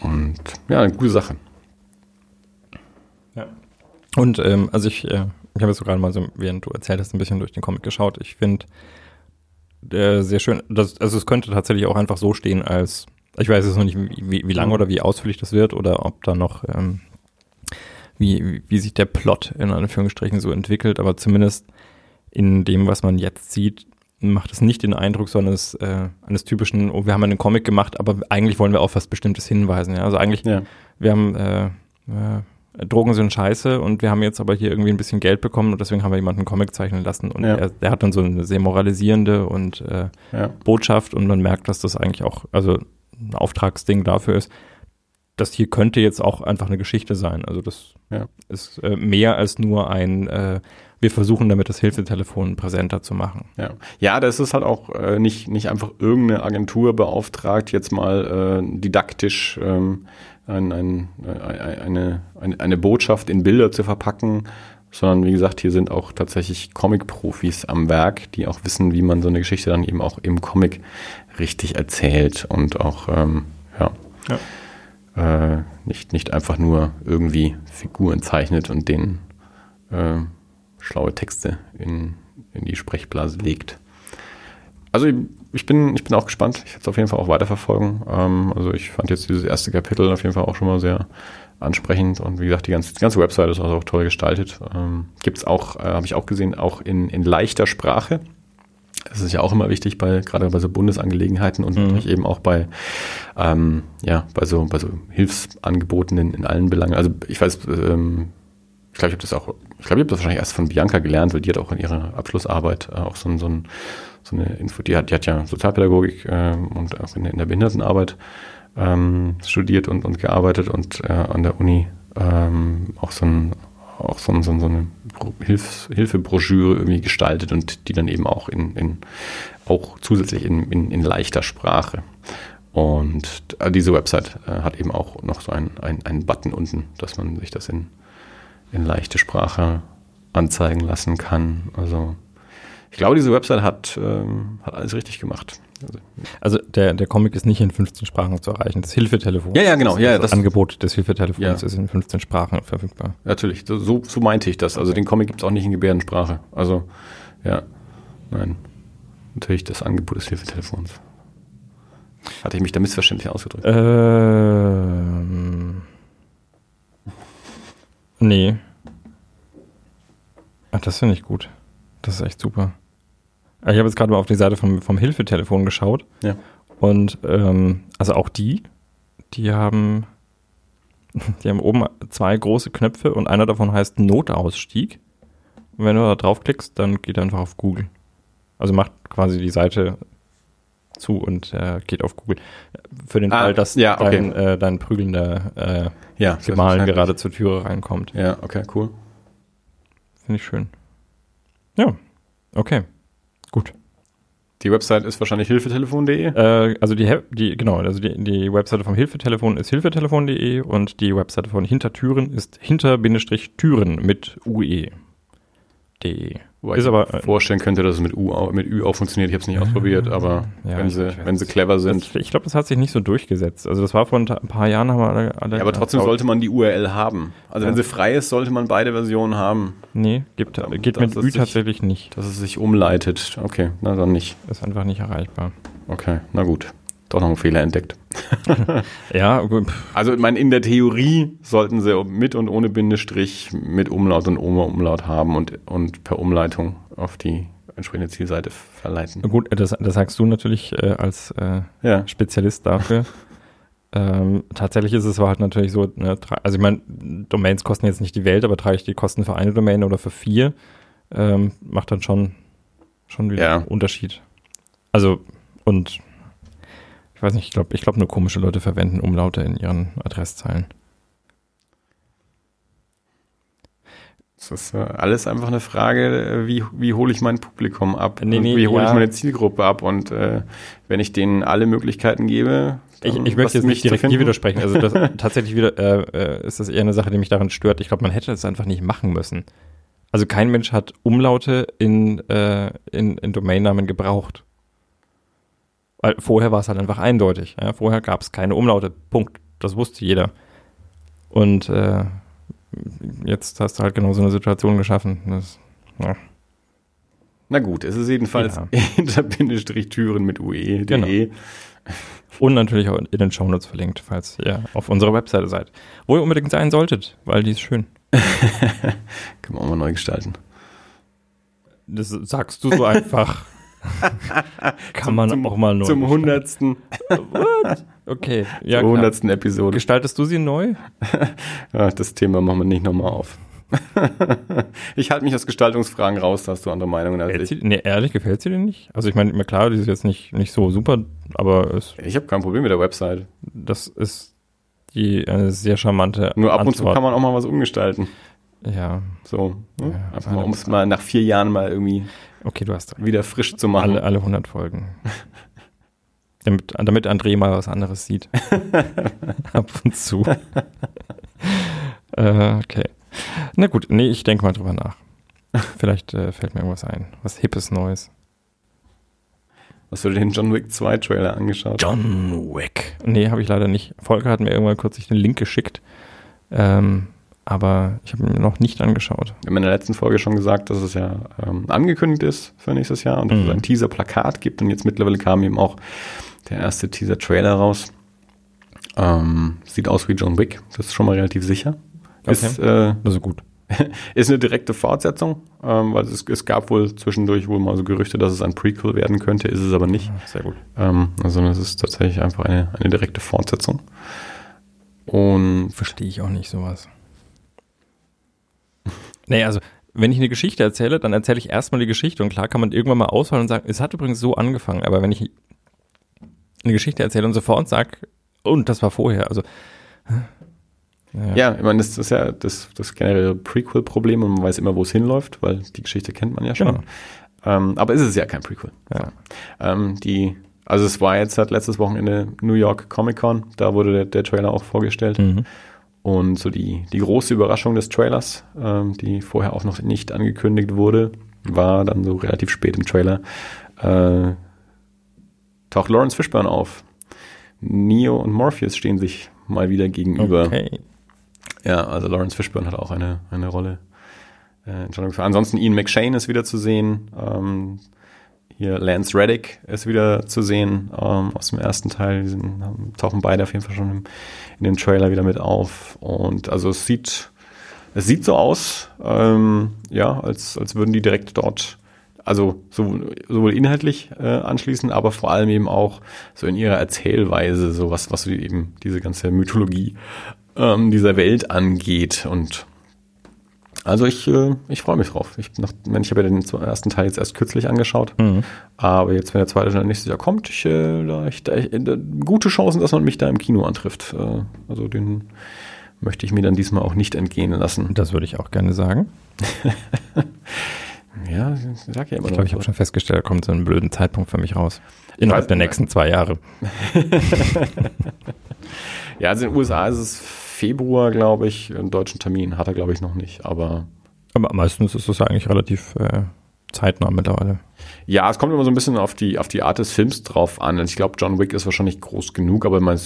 Und ja, eine gute Sache. Und ähm, also ich, äh, ich habe jetzt so gerade mal so, während du erzählt hast, ein bisschen durch den Comic geschaut. Ich finde äh, sehr schön, dass, also es könnte tatsächlich auch einfach so stehen als, ich weiß jetzt noch nicht, wie, wie lange oder wie ausführlich das wird oder ob da noch, ähm, wie, wie sich der Plot in Anführungsstrichen so entwickelt, aber zumindest in dem, was man jetzt sieht, macht es nicht den Eindruck, sondern es äh, eines typischen, oh, wir haben einen Comic gemacht, aber eigentlich wollen wir auf was Bestimmtes hinweisen. Ja? Also eigentlich, Ja. wir haben äh, äh, Drogen sind scheiße und wir haben jetzt aber hier irgendwie ein bisschen Geld bekommen und deswegen haben wir jemanden einen Comic zeichnen lassen und Ja. der, der hat dann so eine sehr moralisierende und äh, Ja. Botschaft und man merkt, dass das eigentlich auch, also ein Auftragsding dafür ist. Das hier könnte jetzt auch einfach eine Geschichte sein. Also das Ja. ist äh, mehr als nur ein, äh, wir versuchen damit das Hilfetelefon präsenter zu machen. Ja, ja das ist halt auch äh, nicht, nicht einfach irgendeine Agentur beauftragt, jetzt mal äh, didaktisch ähm, ein, ein, eine, eine, eine Botschaft in Bilder zu verpacken, sondern wie gesagt, hier sind auch tatsächlich Comic-Profis am Werk, die auch wissen, wie man so eine Geschichte dann eben auch im Comic richtig erzählt und auch, ähm, ja, Äh, nicht, nicht einfach nur irgendwie Figuren zeichnet und denen äh, schlaue Texte in, in die Sprechblase legt. Also ich- bin, ich bin auch gespannt. Ich werde es auf jeden Fall auch weiterverfolgen. Ähm, also ich fand jetzt dieses erste Kapitel auf jeden Fall auch schon mal sehr ansprechend und wie gesagt, die ganze, die ganze Website ist also auch toll gestaltet. Ähm, Gibt es auch, äh, habe ich auch gesehen, auch in, in leichter Sprache. Das ist ja auch immer wichtig bei gerade bei so Bundesangelegenheiten und natürlich eben auch bei ähm, ja bei so bei so Hilfsangeboten in, in allen Belangen. Also ich weiß, ähm, ich glaube, ich habe das auch, ich glaube, ich habe das wahrscheinlich erst von Bianca gelernt, weil die hat auch in ihrer Abschlussarbeit äh, auch so, ein, so, ein, so eine Info, die hat, die hat ja Sozialpädagogik ähm, und auch in, der- in der Behindertenarbeit ähm, studiert und, und gearbeitet und äh, an der Uni ähm, auch so ein auch so, so, so eine Hilfs, Hilfebroschüre irgendwie gestaltet und die dann eben auch in, in auch zusätzlich in, in, in leichter Sprache. Und äh, diese Website äh, hat eben auch noch so einen, einen, einen Button unten, dass man sich das in, in leichte Sprache anzeigen lassen kann. Also ich glaube, diese Website hat, ähm, hat alles richtig gemacht. Also, Also der, der Comic ist nicht in 15 Sprachen zu erreichen. Das Hilfetelefon. Ja, ja, genau. Das, Ja, das, das- Angebot des Hilfetelefons Ja. ist in 15 Sprachen verfügbar. natürlich, so, so, meinte ich das. Also den Comic gibt es auch nicht in Gebärdensprache. Also ja, nein. Natürlich das Angebot des Hilfetelefons. Hatte ich mich da missverständlich ausgedrückt? Ähm, nee. Ach, das finde ich gut. Das ist echt super. Ich habe jetzt gerade mal auf die Seite vom, vom Hilfetelefon geschaut. Ja. Und ähm, also auch die, die haben, die haben oben zwei große Knöpfe und einer davon heißt Notausstieg. Und wenn du da draufklickst, dann geht er einfach auf Google. Also macht quasi die Seite zu und äh, geht auf Google. Für den Ah, Fall, dass ja, okay. dein, äh, dein prügelnder äh, Ja, Gemahl selbstverständlich. gerade zur Türe reinkommt. Ja, okay, cool. Finde ich schön. Ja, okay. Die Website ist wahrscheinlich hilfetelefon.de. Äh, also die, die, genau, also die, die Webseite vom Hilfetelefon ist hilfetelefon.de und die Webseite von Hintertüren ist hinter-türen mit ue.de. Wobei Ist ich aber, mir äh, vorstellen könnte, dass es mit, U, auch- mit Ü auch funktioniert. Ich habe es nicht ausprobiert, aber Ja, wenn, sie, wenn sie clever sind. Das, ich glaube, das hat sich nicht so durchgesetzt. Also das war vor ein paar Jahren, haben wir alle, alle Ja, aber trotzdem laut- sollte man die URL haben. Also Ja. wenn sie frei ist, sollte man beide Versionen haben, Nee, gibt, Da- geht mit Ü sich- tatsächlich nicht. dass es sich umleitet. Okay, na dann nicht. Ist einfach nicht erreichbar. Okay, na gut. Doch noch einen Fehler entdeckt. Ja, gut, Also ich meine, in der Theorie sollten sie mit und ohne Bindestrich, mit Umlaut und ohne Umlaut haben und, und per Umleitung auf die entsprechende Zielseite verleiten. gut das, das sagst du natürlich äh, als äh, Ja, Spezialist dafür. ähm, tatsächlich ist es aber halt natürlich so, ne, also ich meine, Domains kosten jetzt nicht die Welt, aber trage ich die Kosten für eine Domain oder für vier, ähm, macht dann schon, schon wieder Ja. einen Unterschied. Also, und ich weiß nicht, ich glaube, ich glaube nur komische Leute verwenden Umlaute in ihren Adresszeilen. Das ist äh, alles einfach eine Frage, äh, wie, wie hole ich mein Publikum ab? Nee, nee, wie hole ja. ich meine Zielgruppe ab? Und äh, wenn ich denen alle Möglichkeiten gebe, Ich, dann ich möchte jetzt nicht direkt hier widersprechen. Also das, tatsächlich wieder äh, äh, ist das eher eine Sache, die mich daran stört. Ich glaube, man hätte es einfach nicht machen müssen. Also kein Mensch hat Umlaute in, äh, in, in Domainnamen gebraucht. Weil vorher war es halt einfach eindeutig. Ja? Vorher gab es keine Umlaute. Punkt. Das wusste jeder. Und äh, jetzt hast du halt genau so eine Situation geschaffen. Das, ja. Na gut, es ist jedenfalls Ja. hinter Bindestrich Türen mit UE. Genau. de. Und natürlich auch in den Shownotes verlinkt, falls ihr auf unserer Webseite seid. Wo ihr unbedingt sein solltet, weil die ist schön. Können wir auch mal neu gestalten. Das sagst du so einfach. Kann man zum, auch mal neu. Zum hundertsten? Okay, ja. zur hundertsten Episode. Gestaltest du sie neu? Das Thema machen wir nicht nochmal auf. ich halte mich aus Gestaltungsfragen raus, da hast du andere Meinungen als ich. sie, nee, ehrlich, gefällt sie dir nicht? Also ich meine, mir klar, die ist jetzt nicht, nicht so super, aber es, Ich habe kein Problem mit der Website. das ist die eine sehr charmante Nur ab und zu Antwort. kann man auch mal was umgestalten. Ja, So, ne? Ja, einfach mal, um es mal nach vier Jahren mal irgendwie okay, du hast recht. wieder frisch zu machen. Alle, alle 100 Folgen. damit, damit André mal was anderes sieht. Ab und zu. äh, okay. Na gut, nee, ich denke mal drüber nach. Vielleicht äh, fällt mir irgendwas ein. Was Hippes Neues. Hast du dir den John Wick 2 Trailer angeschaut? John Wick. Nee, habe ich leider nicht. Volker hat mir irgendwann kürzlich den Link geschickt. Ähm, aber ich habe ihn mir noch nicht angeschaut. Wir haben in der letzten Folge schon gesagt, dass es ja ähm, angekündigt ist für nächstes Jahr und dass Mhm. es ein Teaser-Plakat gibt. Und jetzt mittlerweile kam eben auch der erste Teaser-Trailer raus. Ähm, sieht aus wie John Wick, das ist schon mal relativ sicher. Ist, äh, Also gut. ist eine direkte Fortsetzung, ähm, weil es, es gab wohl zwischendurch wohl mal so Gerüchte, dass es ein Prequel werden könnte, ist es aber nicht. Sehr gut. Ähm, also es ist tatsächlich einfach eine, eine direkte Fortsetzung. Und Verstehe ich auch nicht sowas. Nee, also wenn ich eine Geschichte erzähle, dann erzähle ich erstmal die Geschichte und klar kann man irgendwann mal ausholen und sagen, es hat übrigens so angefangen, aber wenn ich eine Geschichte erzähle und sofort sage, und das war vorher, also ja, Ja, ich meine, das ist ja das, das generelle Prequel-Problem und man weiß immer, wo es hinläuft, weil die Geschichte kennt man ja schon. Genau. Ähm, aber ist es ja kein Prequel. Ja. Ähm, die, also es war jetzt seit letztes Wochenende New York Comic Con, da wurde der, der Trailer auch vorgestellt. Mhm. Und so die, die große Überraschung des Trailers, ähm, die vorher auch noch nicht angekündigt wurde, war dann so relativ spät im Trailer, äh, taucht Lawrence Fishburne auf. Neo und Morpheus stehen sich mal wieder gegenüber. Okay. Ja, also Lawrence Fishburne hat auch eine, eine Rolle. Äh. Ansonsten Ian McShane ist wieder zu sehen. Ähm, hier Lance Reddick ist wieder zu sehen ähm, aus dem ersten Teil. Die sind, tauchen beide auf jeden Fall schon im, in dem Trailer wieder mit auf. Und also es sieht, es sieht so aus, ähm, ja, als, als würden die direkt dort, also sowohl, sowohl inhaltlich äh, anschließen, aber vor allem eben auch so in ihrer Erzählweise, so was, was eben diese ganze Mythologie ähm, dieser Welt angeht. Und also ich, äh, ich freue mich drauf. Ich, nach, ich, habe ja den ersten Teil jetzt erst kürzlich angeschaut, Mhm. aber jetzt, wenn der zweite Teil nächstes Jahr kommt, ich, äh, da, ich, da, ich, da, gute Chancen, dass man mich da im Kino antrifft. Äh, also den möchte ich mir dann diesmal auch nicht entgehen lassen. Das würde ich auch gerne sagen. Ja, ich sag ja immer Ich glaube, ich habe schon festgestellt, da kommt so ein blöden Zeitpunkt für mich raus. Innerhalb der nächsten zwei Jahre. Ja, also in den USA ist es Februar, glaube ich. Einen deutschen Termin hat er, glaube ich, noch nicht. Aber Aber meistens ist es eigentlich relativ äh, zeitnah mittlerweile. Ja, es kommt immer so ein bisschen auf die, auf die Art des Films drauf an. Ich glaube, John Wick ist wahrscheinlich groß genug, aber man,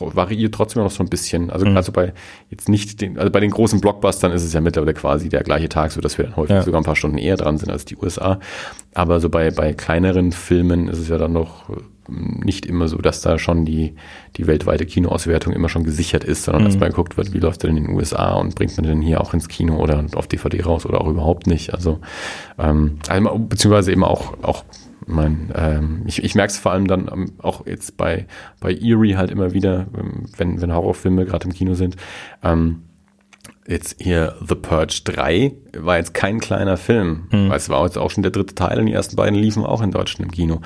variiert trotzdem noch so ein bisschen. Also Mhm. also bei jetzt nicht den, also bei den großen Blockbustern ist es ja mittlerweile quasi der gleiche Tag, so dass wir dann häufig Ja. sogar ein paar Stunden eher dran sind als die USA. Aber so bei, bei kleineren Filmen ist es ja dann noch äh, nicht immer so, dass da schon die, die weltweite Kinoauswertung immer schon gesichert ist, sondern dass Mhm. mal geguckt wird, wie läuft der denn in den USA und bringt man den hier auch ins Kino oder auf DVD raus oder auch überhaupt nicht. Also, ähm, also beziehungsweise eben auch, auch mein, ähm, ich, ich merke es vor allem dann ähm, auch jetzt bei, bei Eerie halt immer wieder, ähm, wenn, wenn Horrorfilme gerade im Kino sind. Ähm, jetzt hier The Purge 3 war jetzt kein kleiner Film, weil es war jetzt auch schon der dritte Teil und die ersten beiden liefen auch in Deutschland im Kino.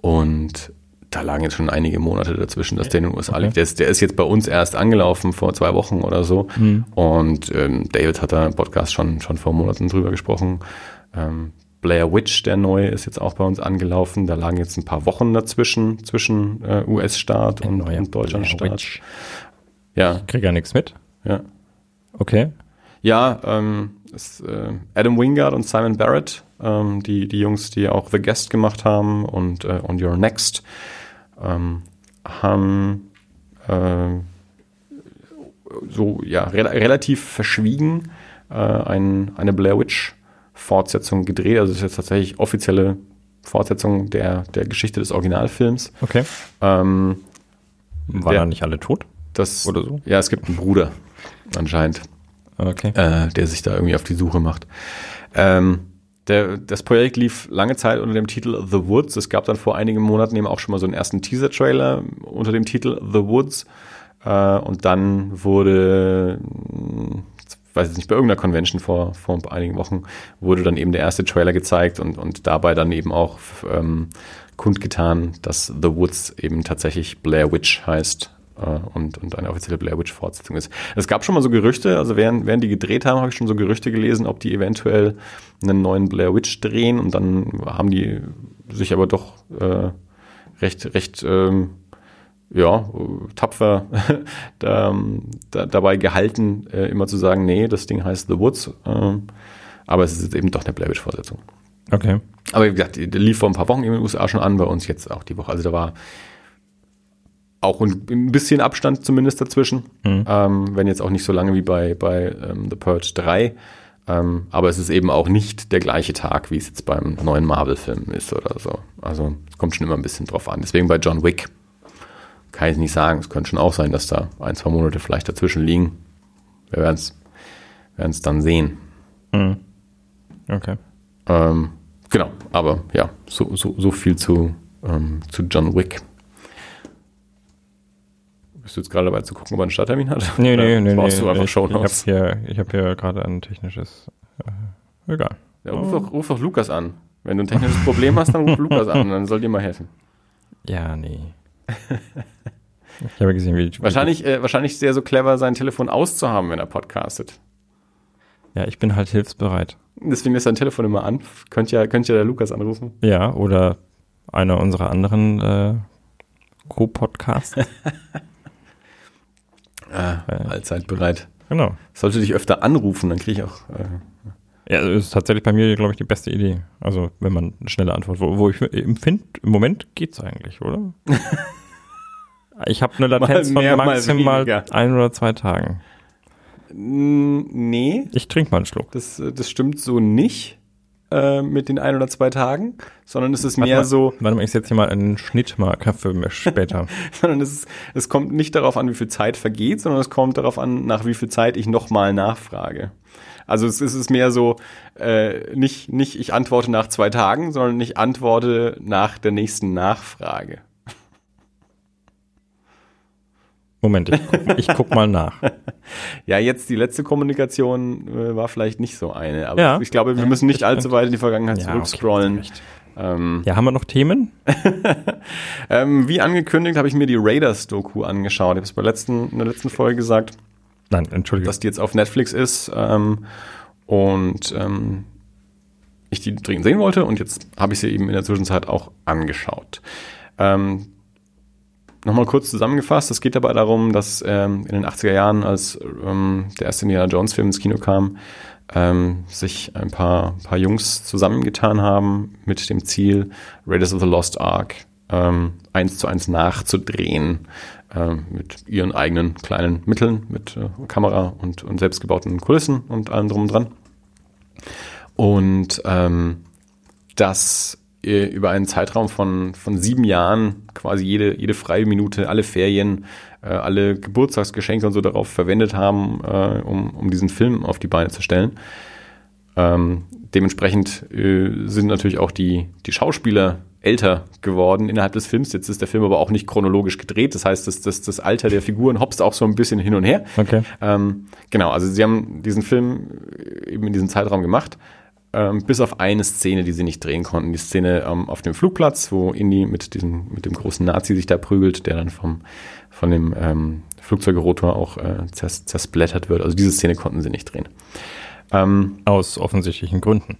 Und da lagen jetzt schon einige Monate dazwischen, dass der in den USA liegt. Der ist, der ist jetzt bei uns erst angelaufen vor zwei Wochen oder so. Mhm. Und ähm, David hat da im Podcast schon, schon vor Monaten drüber gesprochen. Ähm, Blair Witch, der neue, ist jetzt auch bei uns angelaufen. Da lagen jetzt ein paar Wochen dazwischen, zwischen äh, US-Start und, und Witch. Ja, Ich krieg ja nichts mit. ja. Okay. Ja, ähm, ist, äh, Adam Wingard und Simon Barrett, ähm, die, die Jungs, die auch The Guest gemacht haben und äh, On Your Next, ähm, haben äh, so ja re relativ verschwiegen äh, ein, eine Blair Witch Fortsetzung gedreht. Also es ist jetzt tatsächlich offizielle Fortsetzung der, der Geschichte des Originalfilms. Okay. Ähm, Waren da nicht alle tot? das, Oder so? Ja, es gibt einen Bruder anscheinend. Okay. äh, der sich da irgendwie auf die Suche macht. Ähm, der, das Projekt lief lange Zeit unter dem Titel The Woods. Es gab dann vor einigen Monaten eben auch schon mal so einen ersten Teaser-Trailer unter dem Titel The Woods. Äh, und dann wurde, mh, weiß ich nicht, bei irgendeiner Convention vor, vor einigen Wochen wurde dann eben der erste Trailer gezeigt und, und dabei dann eben auch ähm, kundgetan, dass The Woods eben tatsächlich Blair Witch heißt und, und eine offizielle Blair Witch Fortsetzung ist. Es gab schon mal so Gerüchte, also während, während die gedreht haben, habe ich schon so Gerüchte gelesen, ob die eventuell einen neuen Blair Witch drehen und dann haben die sich aber doch äh, recht, recht ähm, ja, tapfer da, da, dabei gehalten, äh, immer zu sagen, nee, das Ding heißt The Woods, ähm, aber es ist jetzt eben doch eine Blair Witch Fortsetzung. Okay. Aber wie gesagt, der lief vor ein paar Wochen in den USA schon an, bei uns jetzt auch die Woche. Also da war auch ein, bisschen Abstand zumindest dazwischen. Mhm. Ähm, wenn jetzt auch nicht so lange wie bei, bei ähm, The Purge 3. Ähm, aber es ist eben auch nicht der gleiche Tag, wie es jetzt beim neuen Marvel-Film ist oder so. Also es kommt schon immer ein bisschen drauf an. Deswegen bei John Wick kann ich nicht sagen. Es könnte schon auch sein, dass da ein, zwei Monate vielleicht dazwischen liegen. Wir werden es dann sehen. Mhm. Okay. Ähm, genau, aber ja, so, so, so viel zu, ähm, zu John Wick. Bist du jetzt gerade dabei zu gucken, ob er einen Starttermin hat? Nee, nee, nee. brauchst nee, du einfach ich, Show ich habe Notes? hier, ich hab hier gerade ein technisches. Äh, egal. Ja, ruf, doch, ruf doch Lukas an. Wenn du ein technisches Problem hast, dann ruf Lukas an, dann soll dir mal helfen. Ja, nee. ich habe gesehen, wie. Wahrscheinlich, äh, wahrscheinlich er so clever, sein Telefon auszuhaben, wenn er podcastet. Ja, ich bin halt hilfsbereit. Deswegen ist sein Telefon immer an. Könnte ja, könnte ja der Lukas anrufen. Ja, oder einer unserer anderen äh, Co-Podcasts. Ah, allzeit bereit. genau. Sollte dich öfter anrufen, dann kriege ich auch. Äh, Ja, das ist tatsächlich bei mir, glaube ich, die beste Idee. Also, wenn man eine schnelle Antwort, wo, wo ich empfinde, im Moment geht's eigentlich, oder? ich habe eine Latenz Mal mehr, von mal maximal weniger. ein oder zwei Tagen. nee, Ich trinke mal einen Schluck. Das, äh, das stimmt so nicht äh, mit den ein oder zwei Tagen, sondern es ist Warte mehr mal, so, Warte mal, ich setze hier mal einen Schnittmarker für mich später. sondern es, ist, es kommt nicht darauf an, wie viel Zeit vergeht, sondern es kommt darauf an, nach wie viel Zeit ich nochmal nachfrage. Also es, es ist mehr so, äh, nicht, nicht ich antworte nach zwei Tagen, sondern ich antworte nach der nächsten Nachfrage. Moment, ich guck, ich guck mal nach. Ja, jetzt die letzte Kommunikation äh, war vielleicht nicht so eine, aber Ja. ich glaube, wir müssen nicht allzu weit in die Vergangenheit Ja, zurückscrollen. okay, ähm, Ja, haben wir noch Themen? ähm, wie angekündigt habe ich mir die Raiders-Doku angeschaut. Ich habe es bei letzten, in der letzten Folge gesagt. Nein, Entschuldigung. dass die jetzt auf Netflix ist ähm, und ähm, ich die dringend sehen wollte und jetzt habe ich sie eben in der Zwischenzeit auch angeschaut. Ähm, Nochmal kurz zusammengefasst, es geht dabei darum, dass ähm, in den 80er Jahren, als ähm, der erste Indiana Jones Film ins Kino kam, ähm, sich ein paar, paar Jungs zusammengetan haben mit dem Ziel, Raiders of the Lost Ark ähm, eins zu eins nachzudrehen ähm, mit ihren eigenen kleinen Mitteln, mit äh, Kamera und, und selbstgebauten Kulissen und allem drum und dran. Und ähm, das über einen Zeitraum von, von sieben Jahren quasi jede, jede freie Minute, alle Ferien, äh, alle Geburtstagsgeschenke und so darauf verwendet haben, äh, um, um diesen Film auf die Beine zu stellen. Ähm, dementsprechend äh, sind natürlich auch die, die Schauspieler älter geworden innerhalb des Films. Jetzt ist der Film aber auch nicht chronologisch gedreht. Das heißt, das, das, das Alter der Figuren hopst auch so ein bisschen hin und her. Okay. Ähm, genau, also sie haben diesen Film eben in diesem Zeitraum gemacht. Ähm, bis auf eine Szene, die sie nicht drehen konnten. Die Szene ähm, auf dem Flugplatz, wo Indy mit diesem, mit dem großen Nazi sich da prügelt, der dann vom, von dem ähm, Flugzeugrotor auch äh, zers zersplattert wird. Also diese Szene konnten sie nicht drehen. Ähm, aus offensichtlichen Gründen.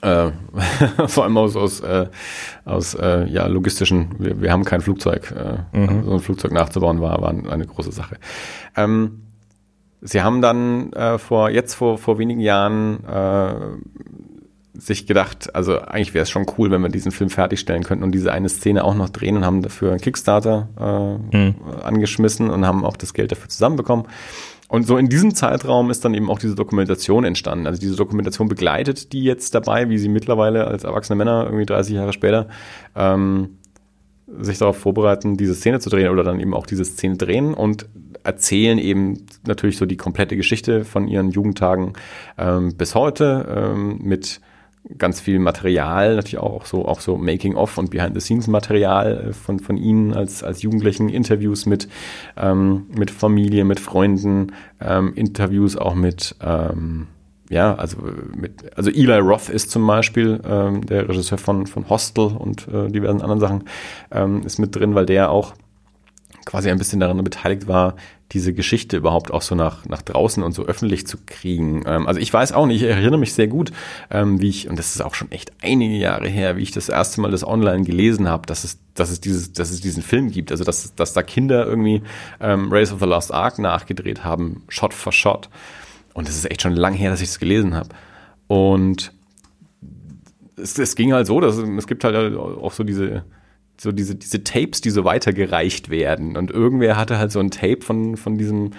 Äh, vor allem aus, aus, äh, aus äh, ja, logistischen, wir, wir haben kein Flugzeug. Äh, mhm. So ein Flugzeug nachzubauen war, war eine große Sache. Ähm, Sie haben dann äh, vor jetzt vor vor wenigen Jahren äh, sich gedacht, also eigentlich wäre es schon cool, wenn wir diesen Film fertigstellen könnten und diese eine Szene auch noch drehen und haben dafür einen Kickstarter äh, mhm. angeschmissen und haben auch das Geld dafür zusammenbekommen. Und so in diesem Zeitraum ist dann eben auch diese Dokumentation entstanden. Also diese Dokumentation begleitet die jetzt dabei, wie sie mittlerweile als erwachsene Männer irgendwie 30 Jahre später ähm, sich darauf vorbereiten, diese Szene zu drehen oder dann eben auch diese Szene drehen und erzählen eben natürlich so die komplette Geschichte von ihren Jugendtagen ähm, bis heute ähm, mit ganz viel Material, natürlich auch so, auch so Making-of und Behind-the-Scenes-Material äh, von, von ihnen als, als Jugendlichen, Interviews mit, ähm, mit Familie, mit Freunden, ähm, Interviews auch mit, ähm, ja, also mit, also Eli Roth ist zum Beispiel ähm, der Regisseur von, von Hostel und äh, diversen anderen Sachen, ähm, ist mit drin, weil der auch quasi ein bisschen daran beteiligt war, diese Geschichte überhaupt auch so nach, nach draußen und so öffentlich zu kriegen. Ähm, also ich weiß auch nicht, ich erinnere mich sehr gut, ähm, wie ich, und das ist auch schon echt einige Jahre her, wie ich das erste Mal das online gelesen habe, dass es, dass es dieses, dass es diesen Film gibt. Also dass, dass da Kinder irgendwie ähm, Race of the Lost Ark nachgedreht haben, Shot for Shot. Und es ist echt schon lang her, dass ich das gelesen habe. Und es, es ging halt so, dass es gibt halt auch so diese so diese, diese Tapes, die so weitergereicht werden. Und irgendwer hatte halt so ein Tape von, von diesem,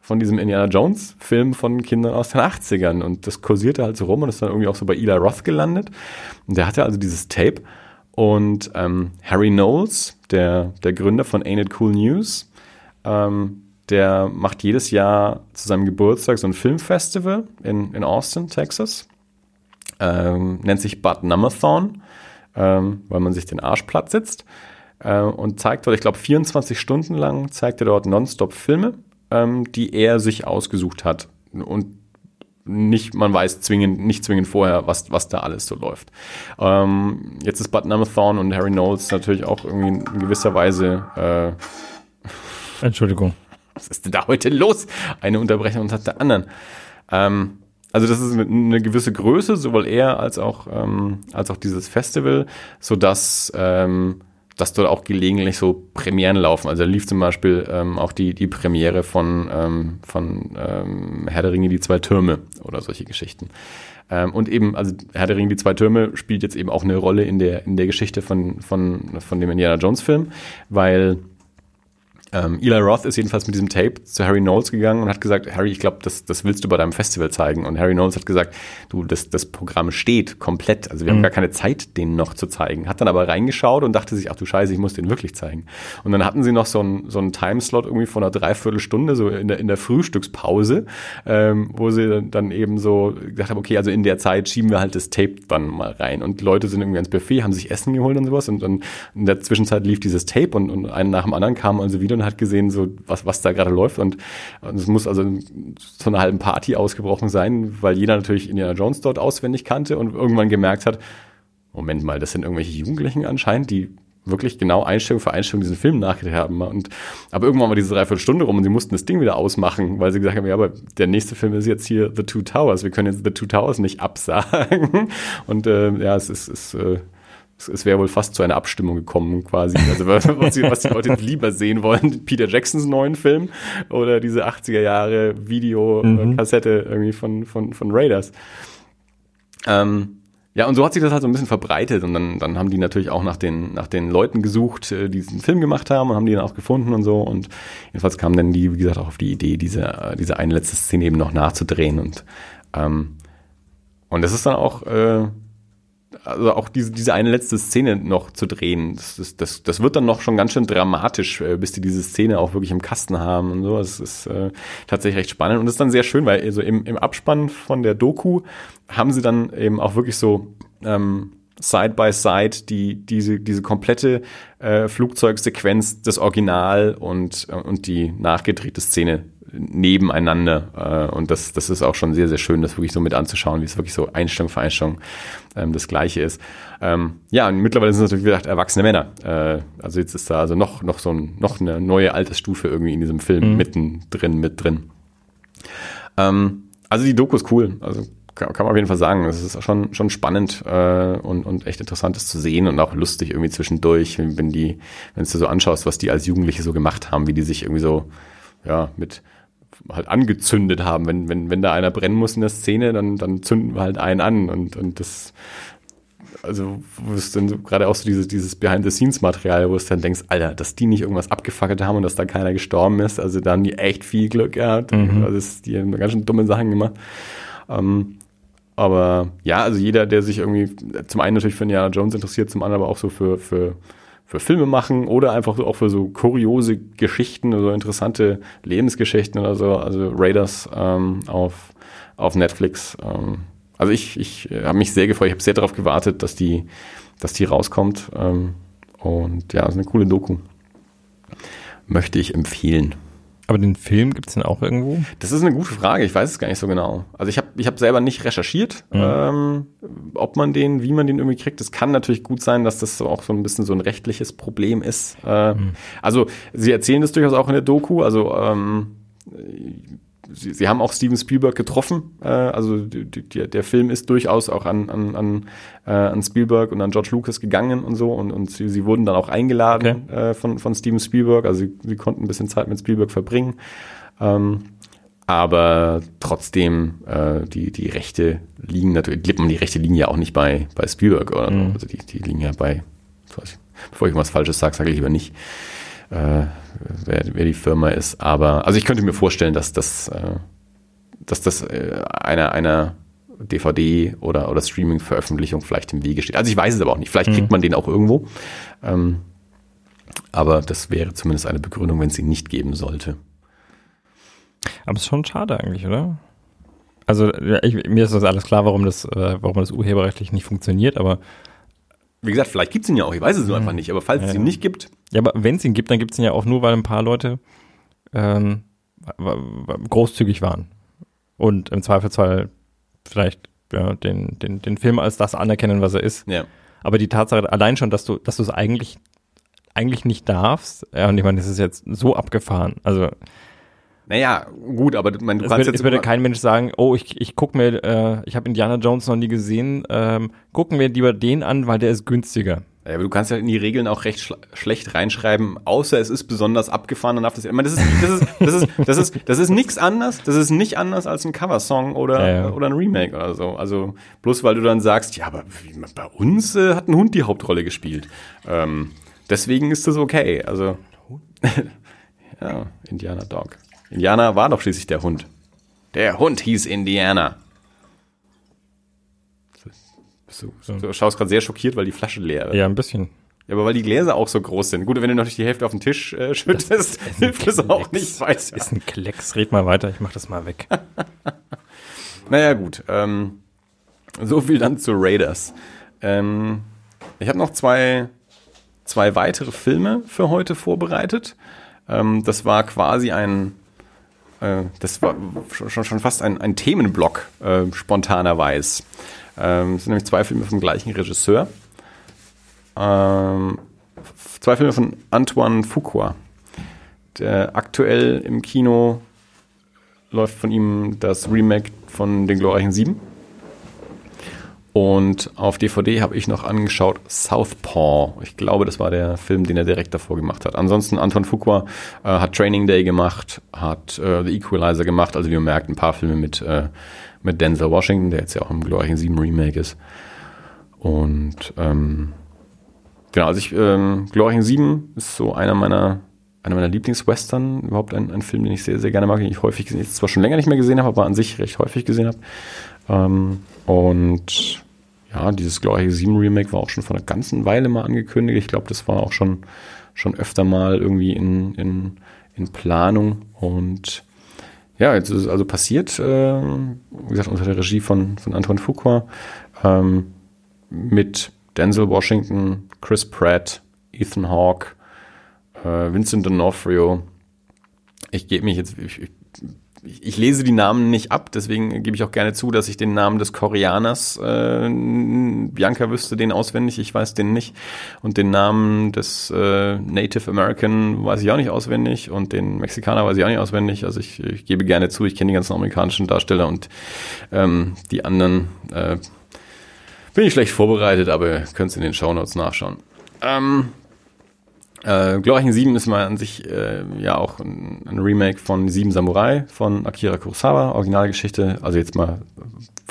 von diesem Indiana Jones Film von Kindern aus den 80ern. Und das kursierte halt so rum und ist dann irgendwie auch so bei Eli Roth gelandet. Und der hatte also dieses Tape. Und ähm, Harry Knowles, der, der Gründer von Ain't It Cool News, ähm, der macht jedes Jahr zu seinem Geburtstag so ein Filmfestival in, in Austin, Texas. Ähm, nennt sich Bud Nummerthon ähm, weil man sich den Arsch platt sitzt äh, und zeigt dort, ich glaube 24 Stunden lang zeigt er dort nonstop Filme, ähm, die er sich ausgesucht hat und nicht, man weiß zwingend, nicht zwingend vorher, was, was da alles so läuft. Ähm, jetzt ist Bud Namathorn und Harry Knowles natürlich auch irgendwie in gewisser Weise äh, Entschuldigung. Was ist denn da heute los? Eine Unterbrechung unter der anderen. Ähm, also das ist eine gewisse Größe, sowohl er als auch, ähm, als auch dieses Festival, so dass ähm, dass dort auch gelegentlich so Premieren laufen. Also da lief zum Beispiel ähm, auch die, die Premiere von, ähm, von ähm, Herr der Ringe, die zwei Türme oder solche Geschichten. Ähm, und eben, also Herr der Ringe, die zwei Türme spielt jetzt eben auch eine Rolle in der, in der Geschichte von, von, von dem Indiana Jones Film, weil ähm, Eli Roth ist jedenfalls mit diesem Tape zu Harry Knowles gegangen und hat gesagt, Harry, ich glaube, das, das willst du bei deinem Festival zeigen. Und Harry Knowles hat gesagt, du, das, das Programm steht komplett. Also wir mhm. haben gar keine Zeit, den noch zu zeigen. Hat dann aber reingeschaut und dachte sich, ach du Scheiße, ich muss den wirklich zeigen. Und dann hatten sie noch so einen so einen Timeslot irgendwie von einer Dreiviertelstunde, so in der, in der Frühstückspause, ähm, wo sie dann eben so gesagt haben, okay, also in der Zeit schieben wir halt das Tape dann mal rein. Und Leute sind irgendwie ans Buffet, haben sich Essen geholt und sowas. Und dann in der Zwischenzeit lief dieses Tape und, und einen nach dem anderen kam also wieder und hat gesehen, so was, was da gerade läuft. Und, und es muss also zu einer halben Party ausgebrochen sein, weil jeder natürlich Indiana Jones dort auswendig kannte und irgendwann gemerkt hat, Moment mal, das sind irgendwelche Jugendlichen anscheinend, die wirklich genau Einstellung für Einstellung diesen Film nachgedacht haben. Und, aber irgendwann war diese Dreiviertelstunde rum und sie mussten das Ding wieder ausmachen, weil sie gesagt haben, ja, aber der nächste Film ist jetzt hier The Two Towers. Wir können jetzt The Two Towers nicht absagen. Und äh, ja, es ist, ist äh, es, es wäre wohl fast zu einer Abstimmung gekommen, quasi. Also was, die, was die Leute lieber sehen wollen, Peter Jacksons neuen Film oder diese 80er Jahre Videokassette mhm. irgendwie von, von, von Raiders. Ähm, ja, und so hat sich das halt so ein bisschen verbreitet und dann, dann haben die natürlich auch nach den, nach den Leuten gesucht, äh, die diesen Film gemacht haben und haben die dann auch gefunden und so und jedenfalls kam dann die, wie gesagt, auch auf die Idee, diese, diese eine letzte Szene eben noch nachzudrehen und ähm, und das ist dann auch äh, also auch diese, diese eine letzte Szene noch zu drehen, das, das, das, das wird dann noch schon ganz schön dramatisch, äh, bis die diese Szene auch wirklich im Kasten haben und so. Das ist äh, tatsächlich recht spannend und ist dann sehr schön, weil also im, im Abspann von der Doku haben sie dann eben auch wirklich so ähm, Side by Side die diese diese komplette äh, Flugzeugsequenz, das Original und und die nachgedrehte Szene nebeneinander. Äh, und das, das ist auch schon sehr, sehr schön, das wirklich so mit anzuschauen, wie es wirklich so Einstellung für Einstellung ähm, das Gleiche ist. Ähm, ja, und mittlerweile sind es natürlich, wie gesagt, erwachsene Männer. Äh, also jetzt ist da also noch, noch so ein, noch eine neue Altersstufe irgendwie in diesem Film mhm. mittendrin, mit drin. Ähm, also die Doku ist cool. Also kann, kann man auf jeden Fall sagen. Es ist schon, schon spannend äh, und, und echt interessant, das zu sehen und auch lustig irgendwie zwischendurch, wenn die, wenn du so anschaust, was die als Jugendliche so gemacht haben, wie die sich irgendwie so, ja, mit halt angezündet haben. Wenn, wenn, wenn da einer brennen muss in der Szene, dann, dann zünden wir halt einen an und, und das also wo es dann so, gerade auch so dieses, dieses Behind-the-Scenes-Material, wo es dann denkst, Alter, dass die nicht irgendwas abgefackelt haben und dass da keiner gestorben ist, also da haben die echt viel Glück gehabt. Mhm. Also das, die haben ganz schön dumme Sachen gemacht. Ähm, aber ja, also jeder, der sich irgendwie zum einen natürlich für Indiana Jones interessiert, zum anderen aber auch so für, für, für Filme machen oder einfach auch für so kuriose Geschichten oder so interessante Lebensgeschichten oder so, also Raiders ähm, auf, auf Netflix. Ähm, also ich, ich habe mich sehr gefreut, ich habe sehr darauf gewartet, dass die, dass die rauskommt. Ähm, und ja, ist eine coole Doku. Möchte ich empfehlen. Aber den Film gibt es denn auch irgendwo? Das ist eine gute Frage. Ich weiß es gar nicht so genau. Also ich habe ich hab selber nicht recherchiert, mhm. ähm, ob man den, wie man den irgendwie kriegt. Es kann natürlich gut sein, dass das auch so ein bisschen so ein rechtliches Problem ist. Äh, mhm. Also sie erzählen das durchaus auch in der Doku. Also ähm, sie, sie haben auch Steven Spielberg getroffen. Äh, also die, die, der Film ist durchaus auch an, an, an, äh, an Spielberg und an George Lucas gegangen und so. Und, und sie, sie wurden dann auch eingeladen okay. äh, von, von Steven Spielberg. Also sie, sie konnten ein bisschen Zeit mit Spielberg verbringen. Ähm, aber trotzdem, äh, die, die Rechte liegen natürlich, die Rechte liegen ja auch nicht bei, bei Spielberg oder mhm. Also die, die liegen ja bei, bevor ich was Falsches sage, sage ich lieber nicht äh, wer, wer die Firma ist. Aber also ich könnte mir vorstellen, dass das, äh, dass das äh, einer, einer DVD oder, oder Streaming-Veröffentlichung vielleicht im Wege steht. Also ich weiß es aber auch nicht. Vielleicht kriegt mhm. man den auch irgendwo. Ähm, aber das wäre zumindest eine Begründung, wenn es ihn nicht geben sollte. Aber es ist schon schade eigentlich, oder? Also ich, mir ist das alles klar, warum das, äh, warum das urheberrechtlich nicht funktioniert, aber wie gesagt, vielleicht gibt es ihn ja auch, ich weiß es nur mhm. einfach nicht, aber falls ja. es ihn nicht gibt. Ja, aber wenn es ihn gibt, dann gibt es ihn ja auch nur, weil ein paar Leute ähm, großzügig waren. Und im Zweifelsfall vielleicht ja, den, den, den Film als das anerkennen, was er ist. Ja. Aber die Tatsache allein schon, dass du, dass du es eigentlich, eigentlich nicht darfst, ja, und ich meine, das ist jetzt so abgefahren. Also naja, gut, aber mein, du es kannst würde, jetzt. Es würde kein Mensch sagen, oh, ich, ich guck mir, äh, ich habe Indiana Jones noch nie gesehen, ähm, gucken wir lieber den an, weil der ist günstiger. Ja, aber du kannst ja in die Regeln auch recht schl schlecht reinschreiben, außer es ist besonders abgefahren, dann darf das. Ich meine, das ist, das ist, das ist, das ist, das ist nichts anders. Das ist nicht anders als ein Coversong oder ja, ja. oder ein Remake oder so. Also bloß weil du dann sagst, ja, aber bei uns äh, hat ein Hund die Hauptrolle gespielt. Ähm, deswegen ist das okay. Also ja, Indiana Dog. Indiana war doch schließlich der Hund. Der Hund hieß Indiana. Du, du schaust gerade sehr schockiert, weil die Flasche leer ist. Ja, ein bisschen. Ja, aber weil die Gläser auch so groß sind. Gut, wenn du noch nicht die Hälfte auf den Tisch äh, schüttest, hilft das auch nicht. Weiß ja. Ist ein Klecks. Red mal weiter, ich mach das mal weg. naja, gut. Ähm, so viel dann zu Raiders. Ähm, ich habe noch zwei, zwei weitere Filme für heute vorbereitet. Ähm, das war quasi ein das war schon, schon fast ein, ein Themenblock, äh, spontanerweise. Ähm, es sind nämlich zwei Filme vom gleichen Regisseur. Ähm, zwei Filme von Antoine Fuqua. Der aktuell im Kino läuft von ihm das Remake von Den glorreichen Sieben. Und auf DVD habe ich noch angeschaut Southpaw. Ich glaube, das war der Film, den er direkt davor gemacht hat. Ansonsten Anton Fuqua äh, hat Training Day gemacht, hat äh, The Equalizer gemacht. Also wie man merkt, ein paar Filme mit, äh, mit Denzel Washington, der jetzt ja auch im glorreichen 7 Remake ist. Und ähm, genau, also ich, ähm, glorreichen 7 ist so einer meiner einer meiner Lieblingswestern, überhaupt ein, ein Film, den ich sehr, sehr gerne mag, den ich häufig gesehen, jetzt zwar schon länger nicht mehr gesehen habe, aber an sich recht häufig gesehen habe. Ähm, und ja, dieses glorreiche 7 Remake war auch schon vor einer ganzen Weile mal angekündigt. Ich glaube, das war auch schon, schon öfter mal irgendwie in, in, in Planung. Und ja, jetzt ist es also passiert, äh, wie gesagt, unter der Regie von, von Antoine Fuqua, ähm, mit Denzel Washington, Chris Pratt, Ethan Hawke, äh, Vincent D'Onofrio. Ich gebe mich jetzt, ich, ich lese die Namen nicht ab, deswegen gebe ich auch gerne zu, dass ich den Namen des Koreaners, äh, Bianca wüsste den auswendig, ich weiß den nicht. Und den Namen des äh, Native American weiß ich auch nicht auswendig und den Mexikaner weiß ich auch nicht auswendig. Also ich, ich gebe gerne zu, ich kenne die ganzen amerikanischen Darsteller und ähm, die anderen äh, bin ich schlecht vorbereitet, aber könnt ihr in den Shownotes nachschauen. Ähm, äh, Glorreichen 7 ist mal an sich äh, ja auch ein, ein, Remake von Sieben Samurai von Akira Kurosawa, Originalgeschichte, also jetzt mal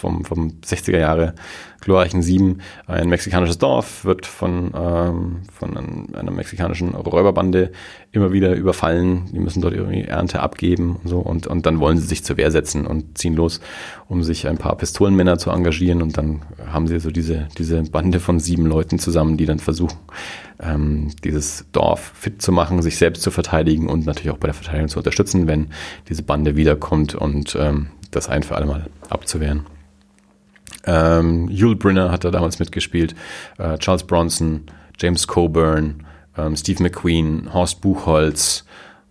vom, vom 60er Jahre glorreichen Sieben. Ein mexikanisches Dorf wird von, ähm, von einer mexikanischen Räuberbande immer wieder überfallen. Die müssen dort irgendwie Ernte abgeben und so und, und dann wollen sie sich zur Wehr setzen und ziehen los, um sich ein paar Pistolenmänner zu engagieren und dann haben sie so diese, diese Bande von sieben Leuten zusammen, die dann versuchen, ähm, dieses Dorf fit zu machen, sich selbst zu verteidigen und natürlich auch bei der Verteidigung zu unterstützen, wenn diese Bande wiederkommt und ähm, das ein für alle Mal abzuwehren. Ähm, Yul Brynner hat da damals mitgespielt, äh, Charles Bronson, James Coburn, ähm, Steve McQueen, Horst Buchholz.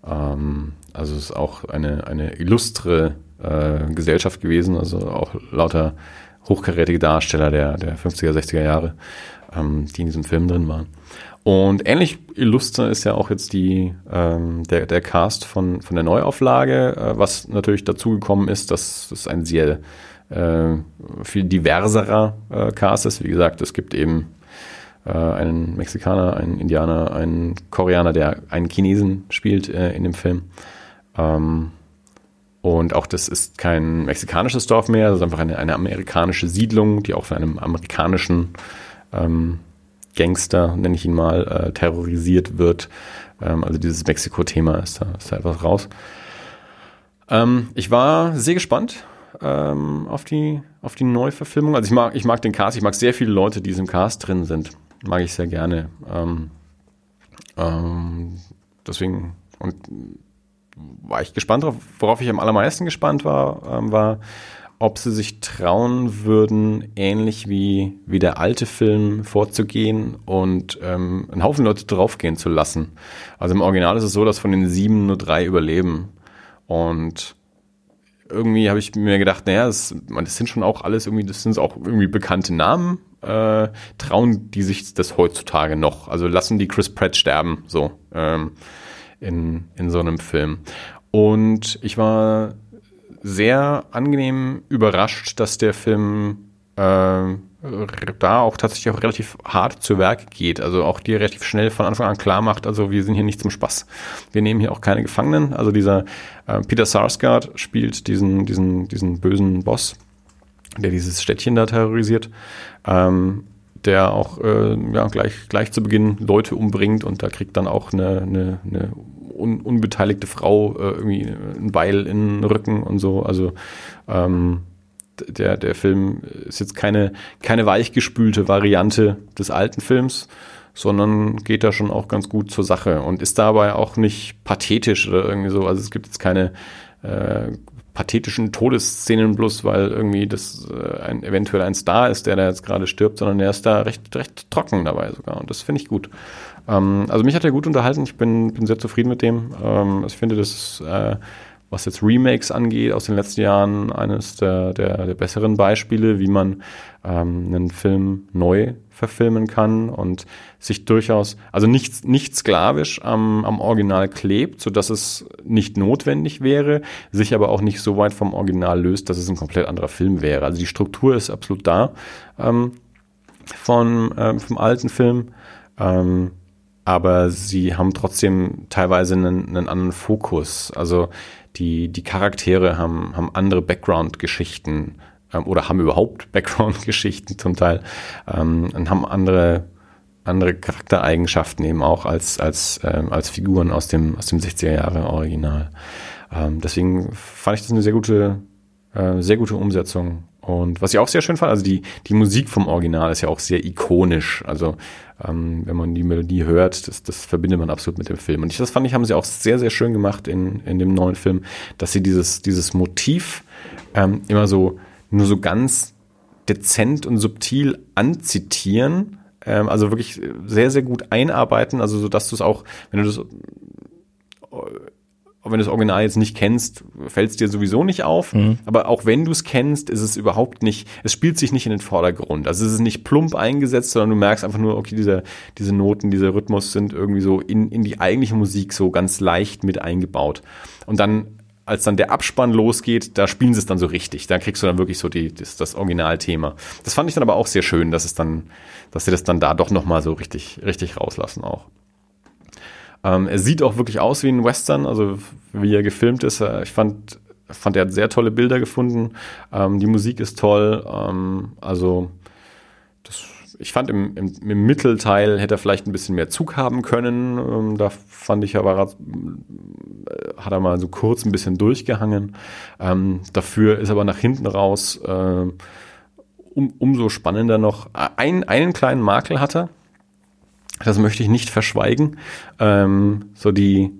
Ähm, also es ist auch eine, eine illustre äh, Gesellschaft gewesen, also auch lauter hochkarätige Darsteller der, der 50er, 60er Jahre, ähm, die in diesem Film drin waren. Und ähnlich illustre ist ja auch jetzt die, ähm, der, der Cast von, von der Neuauflage, äh, was natürlich dazugekommen ist, dass es ein sehr viel diverserer äh, Cast ist. Wie gesagt, es gibt eben äh, einen Mexikaner, einen Indianer, einen Koreaner, der einen Chinesen spielt äh, in dem Film. Ähm, und auch das ist kein mexikanisches Dorf mehr, das ist einfach eine, eine amerikanische Siedlung, die auch von einem amerikanischen ähm, Gangster, nenne ich ihn mal, äh, terrorisiert wird. Ähm, also dieses Mexiko-Thema ist da, ist da etwas raus. Ähm, ich war sehr gespannt ähm, auf, die, auf die Neuverfilmung. Also ich mag, ich mag den Cast, ich mag sehr viele Leute, die im Cast drin sind. Mag ich sehr gerne. Ähm, ähm, deswegen und war ich gespannt drauf. Worauf ich am allermeisten gespannt war, ähm, war, ob sie sich trauen würden, ähnlich wie, wie der alte Film vorzugehen und ähm, einen Haufen Leute draufgehen zu lassen. Also im Original ist es so, dass von den sieben nur drei überleben. Und irgendwie habe ich mir gedacht, naja, das, das sind schon auch alles irgendwie, das sind auch irgendwie bekannte Namen. Äh, trauen die sich das heutzutage noch? Also lassen die Chris Pratt sterben, so ähm, in, in so einem Film. Und ich war sehr angenehm überrascht, dass der Film äh, da auch tatsächlich auch relativ hart zu Werk geht. Also auch dir relativ schnell von Anfang an klar macht, also wir sind hier nicht zum Spaß. Wir nehmen hier auch keine Gefangenen. Also dieser äh, Peter Sarsgaard spielt diesen, diesen, diesen bösen Boss, der dieses Städtchen da terrorisiert. Ähm, der auch äh, ja, gleich, gleich zu Beginn Leute umbringt und da kriegt dann auch eine, eine, eine un, unbeteiligte Frau äh, irgendwie ein Beil in den Rücken und so. Also ähm, der, der Film ist jetzt keine, keine weichgespülte Variante des alten Films, sondern geht da schon auch ganz gut zur Sache und ist dabei auch nicht pathetisch oder irgendwie so. Also es gibt jetzt keine äh, pathetischen Todesszenen bloß, weil irgendwie das äh, ein, eventuell ein Star ist, der da jetzt gerade stirbt, sondern er ist da recht, recht trocken dabei sogar und das finde ich gut. Ähm, also mich hat er gut unterhalten, ich bin, bin sehr zufrieden mit dem. Ähm, ich finde, das ist äh, was jetzt Remakes angeht aus den letzten Jahren, eines der, der, der besseren Beispiele, wie man ähm, einen Film neu verfilmen kann und sich durchaus, also nicht, nicht sklavisch am, am Original klebt, so dass es nicht notwendig wäre, sich aber auch nicht so weit vom Original löst, dass es ein komplett anderer Film wäre. Also die Struktur ist absolut da ähm, von, ähm, vom alten Film. Ähm, aber sie haben trotzdem teilweise einen, einen anderen Fokus. Also die, die Charaktere haben, haben andere Background-Geschichten ähm, oder haben überhaupt Background-Geschichten zum Teil ähm, und haben andere, andere Charaktereigenschaften eben auch als, als, ähm, als Figuren aus dem, aus dem 60er Jahre Original. Ähm, deswegen fand ich das eine sehr gute, äh, sehr gute Umsetzung und was ich auch sehr schön fand, also die, die Musik vom Original ist ja auch sehr ikonisch. Also ähm, wenn man die Melodie hört, das, das verbindet man absolut mit dem Film. Und ich, das fand ich, haben sie auch sehr, sehr schön gemacht in, in dem neuen Film, dass sie dieses, dieses Motiv ähm, immer so nur so ganz dezent und subtil anzitieren. Ähm, also wirklich sehr, sehr gut einarbeiten, also so dass du es auch, wenn du das auch wenn du das Original jetzt nicht kennst, fällt es dir sowieso nicht auf. Mhm. Aber auch wenn du es kennst, ist es überhaupt nicht, es spielt sich nicht in den Vordergrund. Also es ist nicht plump eingesetzt, sondern du merkst einfach nur, okay, diese, diese Noten, dieser Rhythmus sind irgendwie so in, in die eigentliche Musik so ganz leicht mit eingebaut. Und dann, als dann der Abspann losgeht, da spielen sie es dann so richtig. Da kriegst du dann wirklich so die, das, das Originalthema. Das fand ich dann aber auch sehr schön, dass es dann, dass sie das dann da doch nochmal so richtig, richtig rauslassen auch. Ähm, er sieht auch wirklich aus wie ein Western, also wie er gefilmt ist. Äh, Ich fand, fand er hat sehr tolle Bilder gefunden. Ähm, die Musik ist toll. Ähm, also das, ich fand im, im, im Mittelteil hätte er vielleicht ein bisschen mehr Zug haben können. Ähm, da fand ich, er war, äh, hat er mal so kurz ein bisschen durchgehangen. Ähm, dafür ist aber nach hinten raus äh, um, umso spannender noch. Ein, einen kleinen Makel hat er. Das möchte ich nicht verschweigen. Ähm, so die,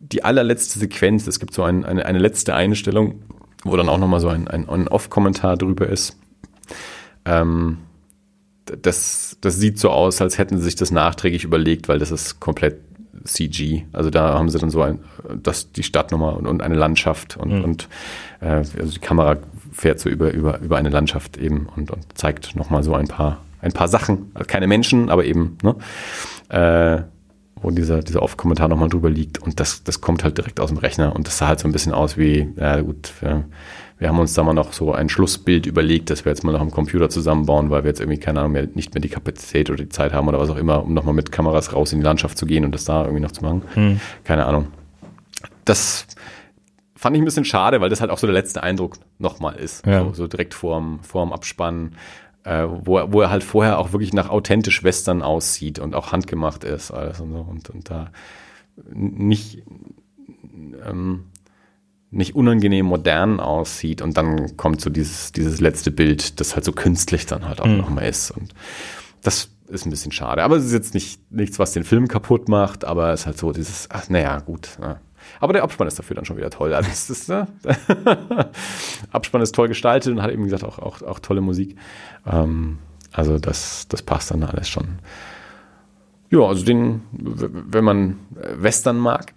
die allerletzte Sequenz, es gibt so ein, eine, eine letzte Einstellung, wo dann auch nochmal so ein, ein On-Off-Kommentar drüber ist. Ähm, das, das sieht so aus, als hätten sie sich das nachträglich überlegt, weil das ist komplett CG. Also da haben sie dann so ein, das, die Stadt nochmal und, und eine Landschaft und, Mhm. und äh, also die Kamera fährt so über, über, über eine Landschaft eben und, und zeigt nochmal so ein paar, ein paar Sachen. Also keine Menschen, aber eben, ne? Äh, wo dieser, dieser Off-Kommentar nochmal drüber liegt und das, das kommt halt direkt aus dem Rechner und das sah halt so ein bisschen aus wie, ja gut, wir, wir haben uns da mal noch so ein Schlussbild überlegt, dass wir jetzt mal noch am Computer zusammenbauen, weil wir jetzt irgendwie, keine Ahnung, mehr, nicht mehr die Kapazität oder die Zeit haben oder was auch immer, um nochmal mit Kameras raus in die Landschaft zu gehen und das da irgendwie noch zu machen. Hm. Keine Ahnung. Das fand ich ein bisschen schade, weil das halt auch so der letzte Eindruck nochmal ist. Ja. So, so direkt vorm, vorm Abspann, äh, wo, er, wo er halt vorher auch wirklich nach authentisch Western aussieht und auch handgemacht ist alles und so und, und da nicht, ähm, nicht unangenehm modern aussieht und dann kommt so dieses, dieses letzte Bild, das halt so künstlich dann halt auch Mhm. nochmal ist und das ist ein bisschen schade. Aber es ist jetzt nicht nichts, was den Film kaputt macht, aber es ist halt so dieses, ach, naja, gut. Ja. Aber der Abspann ist dafür dann schon wieder toll. Also das ist, ne? Abspann ist toll gestaltet und hat eben gesagt auch, auch, auch tolle Musik. Ähm, also das, das passt dann alles schon. Ja, also den, wenn man Western mag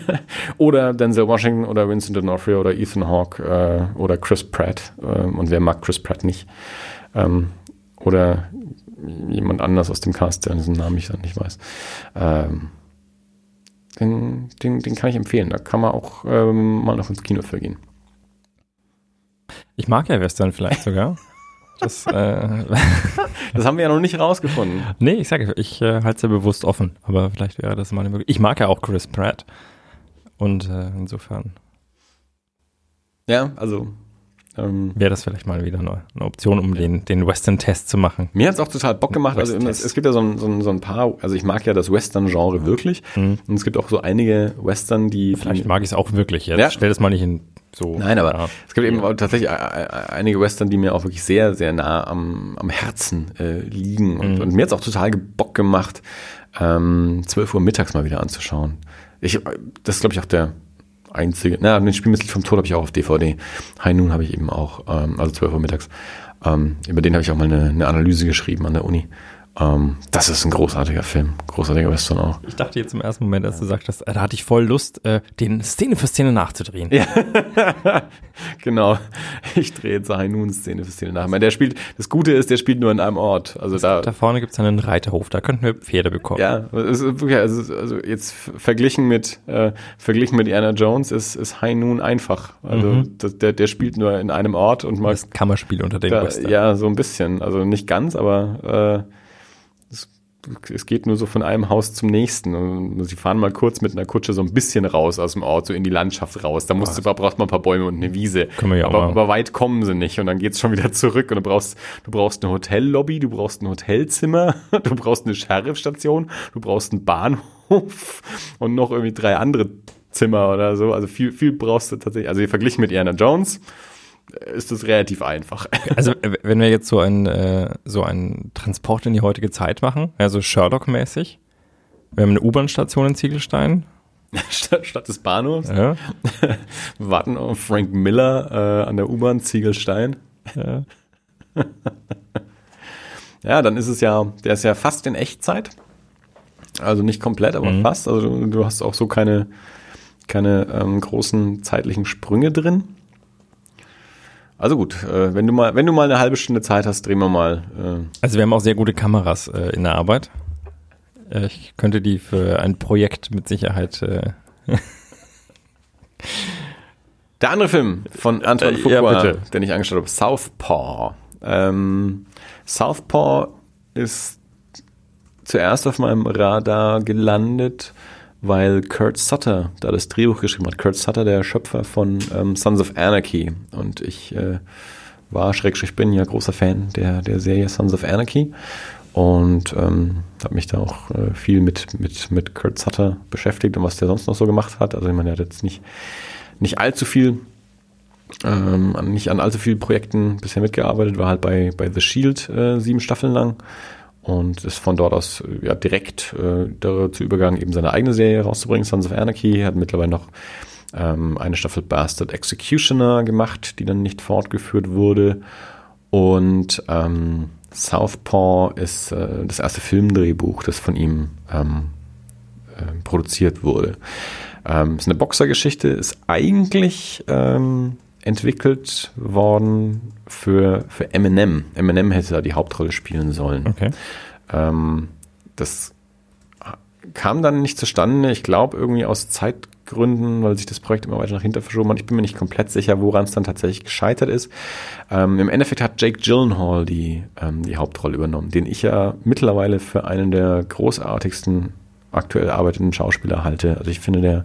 oder Denzel Washington oder Vincent D'Onofrio oder Ethan Hawke äh, oder Chris Pratt ähm, und wer mag Chris Pratt nicht ähm, oder jemand anders aus dem Cast, dessen Namen ich dann nicht weiß. Ähm, den, den, den kann ich empfehlen. Da kann man auch ähm, mal noch ins Kino für gehen. Ich mag ja Western vielleicht sogar. Das, äh, Das haben wir ja noch nicht rausgefunden. nee, ich sage, ich äh, halte es ja bewusst offen, aber vielleicht wäre das mal eine Möglichkeit. Ich mag ja auch Chris Pratt. Und äh, insofern Ja, also ähm, wäre das vielleicht mal wieder eine, eine Option, um den, den Western-Test zu machen. Mir hat's auch total Bock gemacht. Also es, es gibt ja so ein, so, ein, so ein paar, also ich mag ja das Western-Genre wirklich. Mhm. Und es gibt auch so einige Western, die Vielleicht mag ich es auch wirklich jetzt. Ja. Stell das mal nicht in so. Nein, aber ja. es gibt eben tatsächlich äh, äh, einige Western, die mir auch wirklich sehr, sehr nah am, am Herzen äh, liegen. Und, Mhm. und mir hat's auch total Bock gemacht, ähm, 12 Uhr mittags mal wieder anzuschauen. Ich, das ist, glaube ich, auch der einzige. Na, den Spiel vom Tod habe ich auch auf DVD. High Noon habe ich eben auch, ähm, also 12 Uhr mittags. Ähm, über den habe ich auch mal eine, eine Analyse geschrieben an der Uni. Ähm, das ist ein großartiger Film. Großartiger Western auch. Ich dachte jetzt im ersten Moment, als du sagtest, äh, da hatte ich voll Lust, äh, den Szene für Szene nachzudrehen. Ja. genau. Ich drehe jetzt Noon Szene für Szene nach. Der spielt, das Gute ist, der spielt nur in einem Ort. Also da, Da vorne gibt es einen Reiterhof, da könnten wir Pferde bekommen. ja, also, also jetzt verglichen mit, äh, verglichen mit Anna Jones ist, ist Noon einfach. Also Mhm. das, der, der spielt nur in einem Ort und mal, Das Kammerspiel unter den da, Western. ja, so ein bisschen. Also nicht ganz, aber, äh, es, geht nur so von einem Haus zum nächsten. Und sie fahren mal kurz mit einer Kutsche so ein bisschen raus aus dem Ort, so in die Landschaft raus. Da musst du, brauchst man ein paar Bäume und eine Wiese. Können wir ja auch aber, machen. aber weit kommen sie nicht. Und dann geht's schon wieder zurück. Und du brauchst, du brauchst eine Hotellobby, du brauchst ein Hotelzimmer, du brauchst eine Sheriffstation, du brauchst einen Bahnhof und noch irgendwie drei andere Zimmer oder so. Also viel, viel brauchst du tatsächlich. Also verglichen mit Indiana Jones ist das relativ einfach. Also wenn wir jetzt so einen äh, so einen Transport in die heutige Zeit machen, also Sherlock-mäßig, wir haben eine U-Bahn-Station in Ziegelstein. statt, des Bahnhofs. Ja, warten auf Frank Miller äh, an der U-Bahn Ziegelstein. ja. Ja, dann ist es ja, der ist ja fast in Echtzeit. Also nicht komplett, aber Mhm. fast. Also du, du hast auch so keine, keine ähm, großen zeitlichen Sprünge drin. Also gut, äh, wenn du mal, wenn du mal eine halbe Stunde Zeit hast, drehen wir mal. Äh. Also wir haben auch sehr gute Kameras äh, in der Arbeit. Äh, ich könnte die für ein Projekt mit Sicherheit. Äh, der andere Film von Antoine Äh, Fuqua, ja, den ich angeschaut habe, Southpaw. Ähm, Southpaw ist zuerst auf meinem Radar gelandet, weil Kurt Sutter da das Drehbuch geschrieben hat. Kurt Sutter, der Schöpfer von ähm, Sons of Anarchy. Und ich äh, war, schrägstrich bin ja großer Fan der, der Serie Sons of Anarchy. Und ähm, habe mich da auch äh, viel mit, mit, mit Kurt Sutter beschäftigt und was der sonst noch so gemacht hat. Also ich meine, er hat jetzt nicht, nicht allzu viel ähm, nicht an allzu vielen Projekten bisher mitgearbeitet, war halt bei, bei The Shield äh, sieben Staffeln lang und ist von dort aus äh, ja, direkt äh, dazu übergegangen, eben seine eigene Serie rauszubringen, Sons of Anarchy, hat mittlerweile noch ähm, eine Staffel Bastard Executioner gemacht, die dann nicht fortgeführt wurde und ähm, Southpaw ist äh, das erste Filmdrehbuch, das von ihm ähm, äh, produziert wurde. Ähm, ist eine Boxergeschichte, ist eigentlich ähm, entwickelt worden für, für Eminem. Eminem hätte da die Hauptrolle spielen sollen. okay. Ähm, das kam dann nicht zustande. Ich glaube irgendwie aus Zeitgründen, weil sich das Projekt immer weiter nach hinten verschoben hat. Ich bin mir nicht komplett sicher, woran es dann tatsächlich gescheitert ist. Ähm, Im Endeffekt hat Jake Gyllenhaal die, ähm, die Hauptrolle übernommen, den ich ja mittlerweile für einen der großartigsten aktuell arbeitenden Schauspieler halte. Also ich finde, der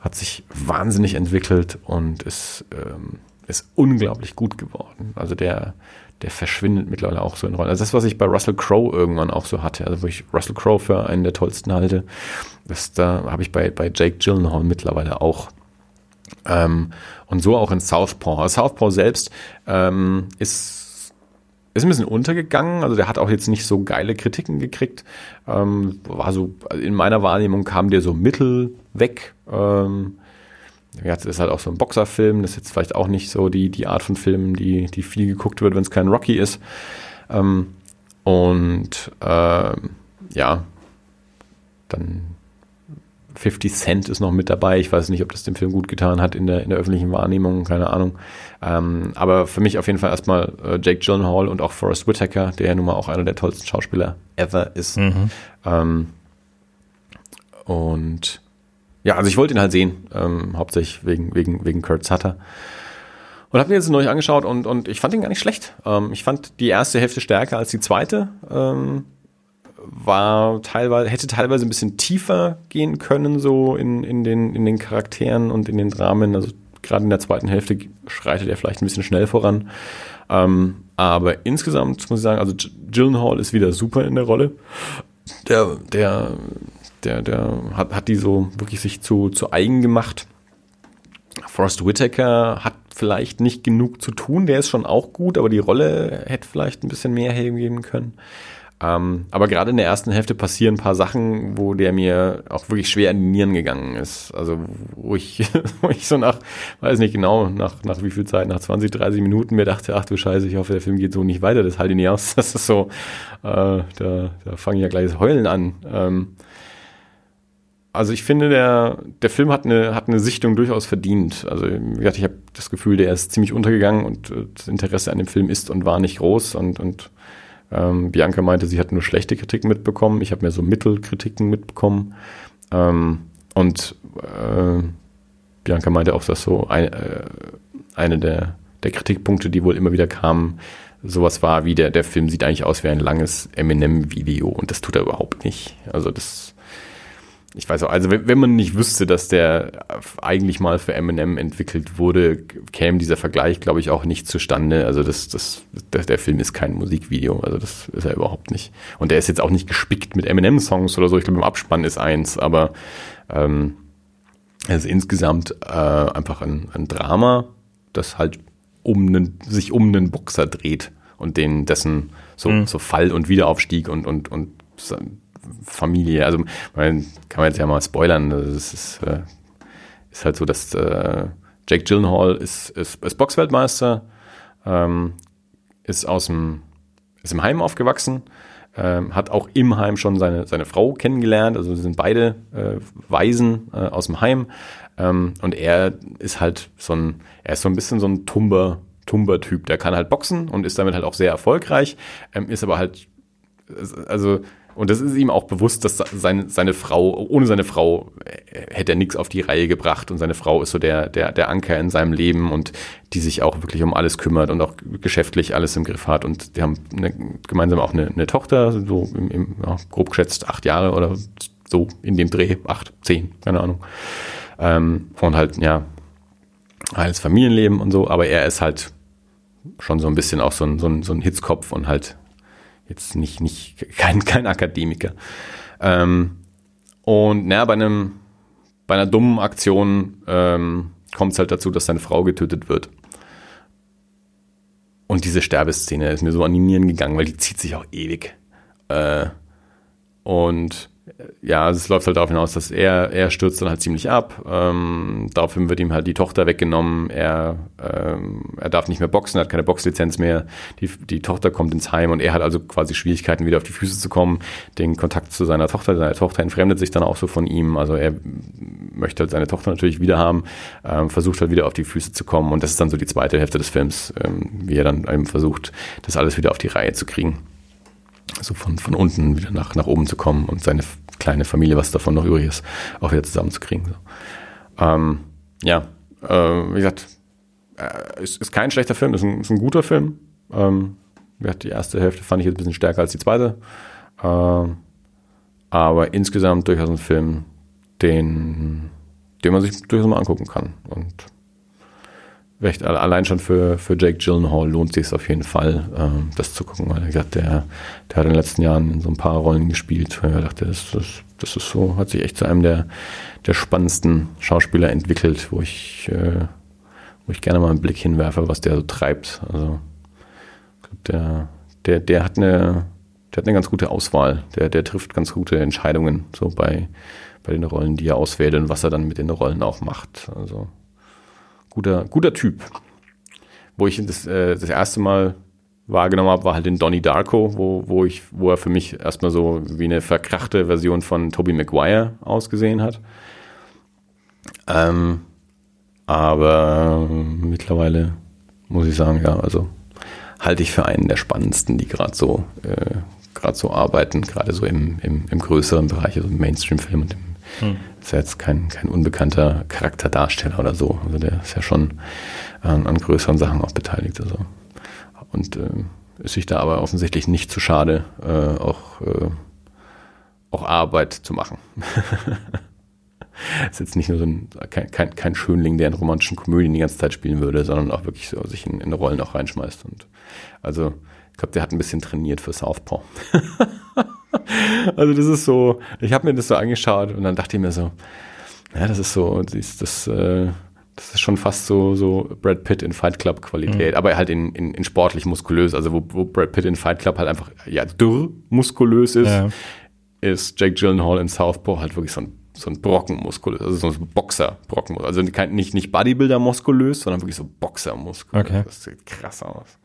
hat sich wahnsinnig entwickelt und ist, ähm, ist unglaublich gut geworden. Also der, der verschwindet mittlerweile auch so in Rollen. Also das, was ich bei Russell Crowe irgendwann auch so hatte, also wo ich Russell Crowe für einen der tollsten halte, das da habe ich bei, bei Jake Gyllenhaal mittlerweile auch. Ähm, und so auch in Southpaw. Southpaw selbst ähm, ist, ist ein bisschen untergegangen. Also der hat auch jetzt nicht so geile Kritiken gekriegt. Ähm, war so, in meiner Wahrnehmung kam der so mittel weg. Ähm, das ist halt auch so ein Boxerfilm. Das ist jetzt vielleicht auch nicht so die, die Art von Film, die, die viel geguckt wird, wenn es kein Rocky ist. Ähm, und ähm, ja, dann 50 Cent ist noch mit dabei. Ich weiß nicht, ob das dem Film gut getan hat in der, in der öffentlichen Wahrnehmung, keine Ahnung. Ähm, aber für mich auf jeden Fall erstmal äh, Jake Gyllenhaal und auch Forrest Whitaker, der ja nun mal auch einer der tollsten Schauspieler ever ist. Mhm. Ähm, und ja, also ich wollte ihn halt sehen, ähm, hauptsächlich wegen, wegen, wegen Kurt Sutter. Und habe mir jetzt neulich angeschaut und, und ich fand ihn gar nicht schlecht. Ähm, ich fand die erste Hälfte stärker als die zweite. Ähm, war teilweise, hätte teilweise ein bisschen tiefer gehen können, so in, in, den, in den Charakteren und in den Dramen. Also gerade in der zweiten Hälfte schreitet er vielleicht ein bisschen schnell voran. Ähm, aber insgesamt muss ich sagen, also Gyllenhaal ist wieder super in der Rolle. Der, der, der, der hat, hat die so wirklich sich zu, zu eigen gemacht. Forrest Whitaker hat vielleicht nicht genug zu tun, der ist schon auch gut, aber die Rolle hätte vielleicht ein bisschen mehr hergeben können. Ähm, aber gerade in der ersten Hälfte passieren ein paar Sachen, wo der mir auch wirklich schwer in die Nieren gegangen ist. Also wo ich, wo ich so nach, weiß nicht genau, nach, nach wie viel Zeit, nach 20, 30 Minuten mir dachte, ach du Scheiße, ich hoffe, der Film geht so nicht weiter, das halte ich nicht aus. Das ist so, äh, da, da fange ich ja gleich das Heulen an. Ähm, also ich finde, der, der Film hat eine, hat eine Sichtung durchaus verdient. Also wie gesagt, ich habe das Gefühl, der ist ziemlich untergegangen und äh, das Interesse an dem Film ist und war nicht groß. Und, und ähm, Bianca meinte, sie hat nur schlechte Kritiken mitbekommen. Ich habe mir so Mittelkritiken mitbekommen. Ähm, und äh, Bianca meinte auch, dass so ein, äh, eine der, der Kritikpunkte, die wohl immer wieder kamen, sowas war wie der, der Film sieht eigentlich aus wie ein langes Eminem-Video und das tut er überhaupt nicht. Also das ich weiß auch, also wenn, wenn man nicht wüsste, dass der eigentlich mal für Eminem entwickelt wurde, käme dieser Vergleich, glaube ich, auch nicht zustande. Also das, das, der, der Film ist kein Musikvideo, also das ist er überhaupt nicht. Und der ist jetzt auch nicht gespickt mit Eminem-Songs oder so. Ich glaube, im Abspann ist eins, aber ähm, es ist insgesamt äh, einfach ein, ein Drama, das halt um einen, sich um einen Boxer dreht und den dessen so, Mhm. so Fall und Wiederaufstieg und, und, und Familie. Also man kann man jetzt ja mal spoilern. Das ist, äh, ist halt so, dass äh, Jake Gyllenhaal ist, ist, ist Boxweltmeister, ähm, ist aus dem ist im Heim aufgewachsen, ähm, hat auch im Heim schon seine, seine Frau kennengelernt. Also sind beide äh, Waisen äh, aus dem Heim. Ähm, und er ist halt so ein, er ist so ein bisschen so ein Tumber, Tumber-Typ. Der kann halt boxen und ist damit halt auch sehr erfolgreich, ähm, ist aber halt, also und das ist ihm auch bewusst, dass seine, seine Frau, ohne seine Frau äh, hätte er nichts auf die Reihe gebracht. Und seine Frau ist so der, der, der Anker in seinem Leben und die sich auch wirklich um alles kümmert und auch geschäftlich alles im Griff hat. Und die haben eine, gemeinsam auch eine, eine Tochter, so im, im ja, grob geschätzt acht Jahre oder so in dem Dreh, acht, zehn, keine Ahnung. Ähm, und halt, ja, alles Familienleben und so, aber er ist halt schon so ein bisschen auch so ein, so ein, so ein Hitzkopf und halt Jetzt nicht, nicht kein, kein Akademiker. Ähm, und naja, bei einem, bei einer dummen Aktion ähm, kommt es halt dazu, dass seine Frau getötet wird. Und diese Sterbeszene ist mir so an die Nieren gegangen, weil die zieht sich auch ewig. Äh, und ja, es läuft halt darauf hinaus, dass er, er stürzt dann halt ziemlich ab. Ähm, daraufhin wird ihm halt die Tochter weggenommen. Er, ähm, er darf nicht mehr boxen, er hat keine Boxlizenz mehr. Die, die Tochter kommt ins Heim und er hat also quasi Schwierigkeiten, wieder auf die Füße zu kommen. Den Kontakt zu seiner Tochter, seine Tochter entfremdet sich dann auch so von ihm. Also er möchte halt seine Tochter natürlich wieder haben, ähm, versucht halt wieder auf die Füße zu kommen. Und das ist dann so die zweite Hälfte des Films, ähm, wie er dann eben versucht, das alles wieder auf die Reihe zu kriegen so von, von unten wieder nach, nach oben zu kommen und seine kleine Familie, was davon noch übrig ist, auch wieder zusammenzukriegen. So. Ähm, ja, äh, wie gesagt, äh, ist, ist kein schlechter Film, ist ein, ist ein guter Film. Ähm, die erste Hälfte fand ich jetzt ein bisschen stärker als die zweite. Ähm, aber insgesamt durchaus ein Film, den, den man sich durchaus mal angucken kann. Und recht, allein schon für, für Jake Gyllenhaal lohnt sich es auf jeden Fall, ähm, das zu gucken, weil er gesagt, der, der hat in den letzten Jahren in so ein paar Rollen gespielt, weil er dachte, das, das, das ist so, hat sich echt zu einem der, der spannendsten Schauspieler entwickelt, wo ich, äh, wo ich gerne mal einen Blick hinwerfe, was der so treibt. Also der, der, der hat eine, der hat eine ganz gute Auswahl. Der, der trifft ganz gute Entscheidungen, so bei, bei den Rollen, die er auswählt und was er dann mit den Rollen auch macht. Also guter, guter Typ. Wo ich das, äh, das erste Mal wahrgenommen habe, war halt in Donnie Darko, wo, wo, ich, wo er für mich erstmal so wie eine verkrachte Version von Tobey Maguire ausgesehen hat. Ähm, aber mittlerweile muss ich sagen, ja, also halte ich für einen der spannendsten, die gerade so, äh, so arbeiten, gerade so im, im, im größeren Bereich, also im Mainstream-Film und im hm. Ist ja jetzt kein, kein unbekannter Charakterdarsteller oder so. Also der ist ja schon an, an größeren Sachen auch beteiligt. Also. Und äh, ist sich da aber offensichtlich nicht zu schade, äh, auch, äh, auch Arbeit zu machen. ist jetzt nicht nur so ein, kein, kein, kein Schönling, der in romantischen Komödien die ganze Zeit spielen würde, sondern auch wirklich so sich in, in Rollen auch reinschmeißt. Und also, ich glaube, der hat ein bisschen trainiert für Southpaw. also das ist so, ich habe mir das so angeschaut und dann dachte ich mir so, ja, das ist so, das, das, äh, das ist schon fast so, so Brad Pitt in Fight Club Qualität, mhm. aber halt in, in, in sportlich muskulös. Also wo, wo Brad Pitt in Fight Club halt einfach ja dürr muskulös ist, ja. ist Jake Gyllenhaal in Southpaw halt wirklich so ein so ein Brocken muskulös, also so ein Boxer Brocken, also nicht nicht Bodybuilder muskulös, sondern wirklich so Boxer muskulös. Okay. Das sieht krass aus.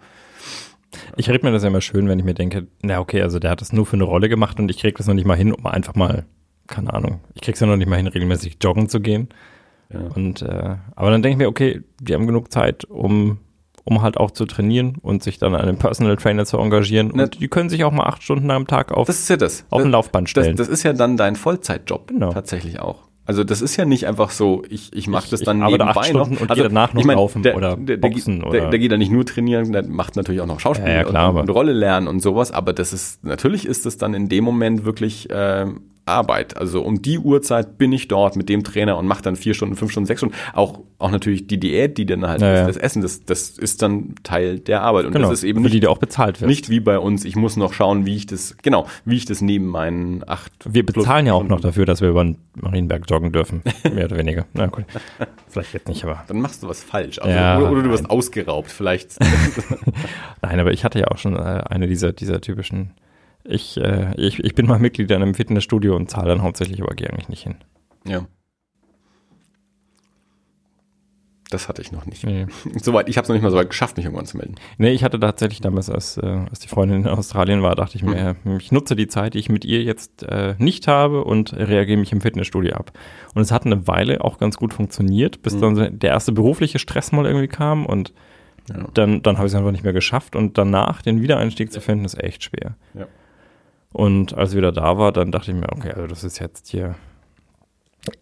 Ich rede mir das ja immer schön, wenn ich mir denke, na okay, also der hat das nur für eine Rolle gemacht und ich krieg das noch nicht mal hin, um einfach mal, keine Ahnung, ich krieg's ja noch nicht mal hin, regelmäßig joggen zu gehen. Ja. Und äh, aber dann denke ich mir, okay, die haben genug Zeit, um um halt auch zu trainieren und sich dann einen Personal Trainer zu engagieren. Und Na, die können sich auch mal acht Stunden am Tag auf, das ist ja das. auf ein Laufband stellen. Das, das, ist ja dann dein Vollzeitjob genau. tatsächlich auch. Also das ist ja nicht einfach so, ich, ich mache das dann ich nebenbei noch. Und also, danach noch ich mein, laufen der, oder der, boxen. Der, der, der, geht da nicht nur trainieren, der macht natürlich auch noch Schauspiel ja, ja, klar, und, und, Rolle lernen und sowas, aber das ist, natürlich ist es dann in dem Moment wirklich äh, Arbeit. Also um die Uhrzeit bin ich dort mit dem Trainer und mache dann vier Stunden, fünf Stunden, sechs Stunden. Auch, auch natürlich die Diät, die dann halt ja, ist, das Essen, das, das ist dann Teil der Arbeit. Und genau, das ist eben nicht, die, die auch bezahlt wird. Nicht wie bei uns, ich muss noch schauen, wie ich das, genau, wie ich das neben meinen acht. Wir bezahlen ja auch noch dafür, dass wir über den Marienberg joggen dürfen. Mehr oder weniger. Na gut. Vielleicht jetzt nicht, aber. Dann machst du was falsch. Also, ja, oder, oder, du wirst ausgeraubt, vielleicht. nein, aber ich hatte ja auch schon äh, eine dieser, dieser typischen ich, äh, ich, ich bin mal Mitglied in einem Fitnessstudio und zahle dann hauptsächlich, aber gehe eigentlich nicht hin. Ja. Das hatte ich noch nicht. Nee. Soweit, ich habe es noch nicht mal so weit geschafft, mich irgendwann zu melden. Nee, ich hatte tatsächlich damals, als, äh, als die Freundin in Australien war, dachte ich mir, ich nutze die Zeit, die ich mit ihr jetzt äh, nicht habe und reagiere mich im Fitnessstudio ab. Und es hat eine Weile auch ganz gut funktioniert, bis dann so der erste berufliche Stress mal irgendwie kam und Ja. dann, dann habe ich es einfach nicht mehr geschafft. Und danach den Wiedereinstieg zu finden, ist echt schwer. Ja. Und als ich wieder da war, dann dachte ich mir, okay, also das ist jetzt hier,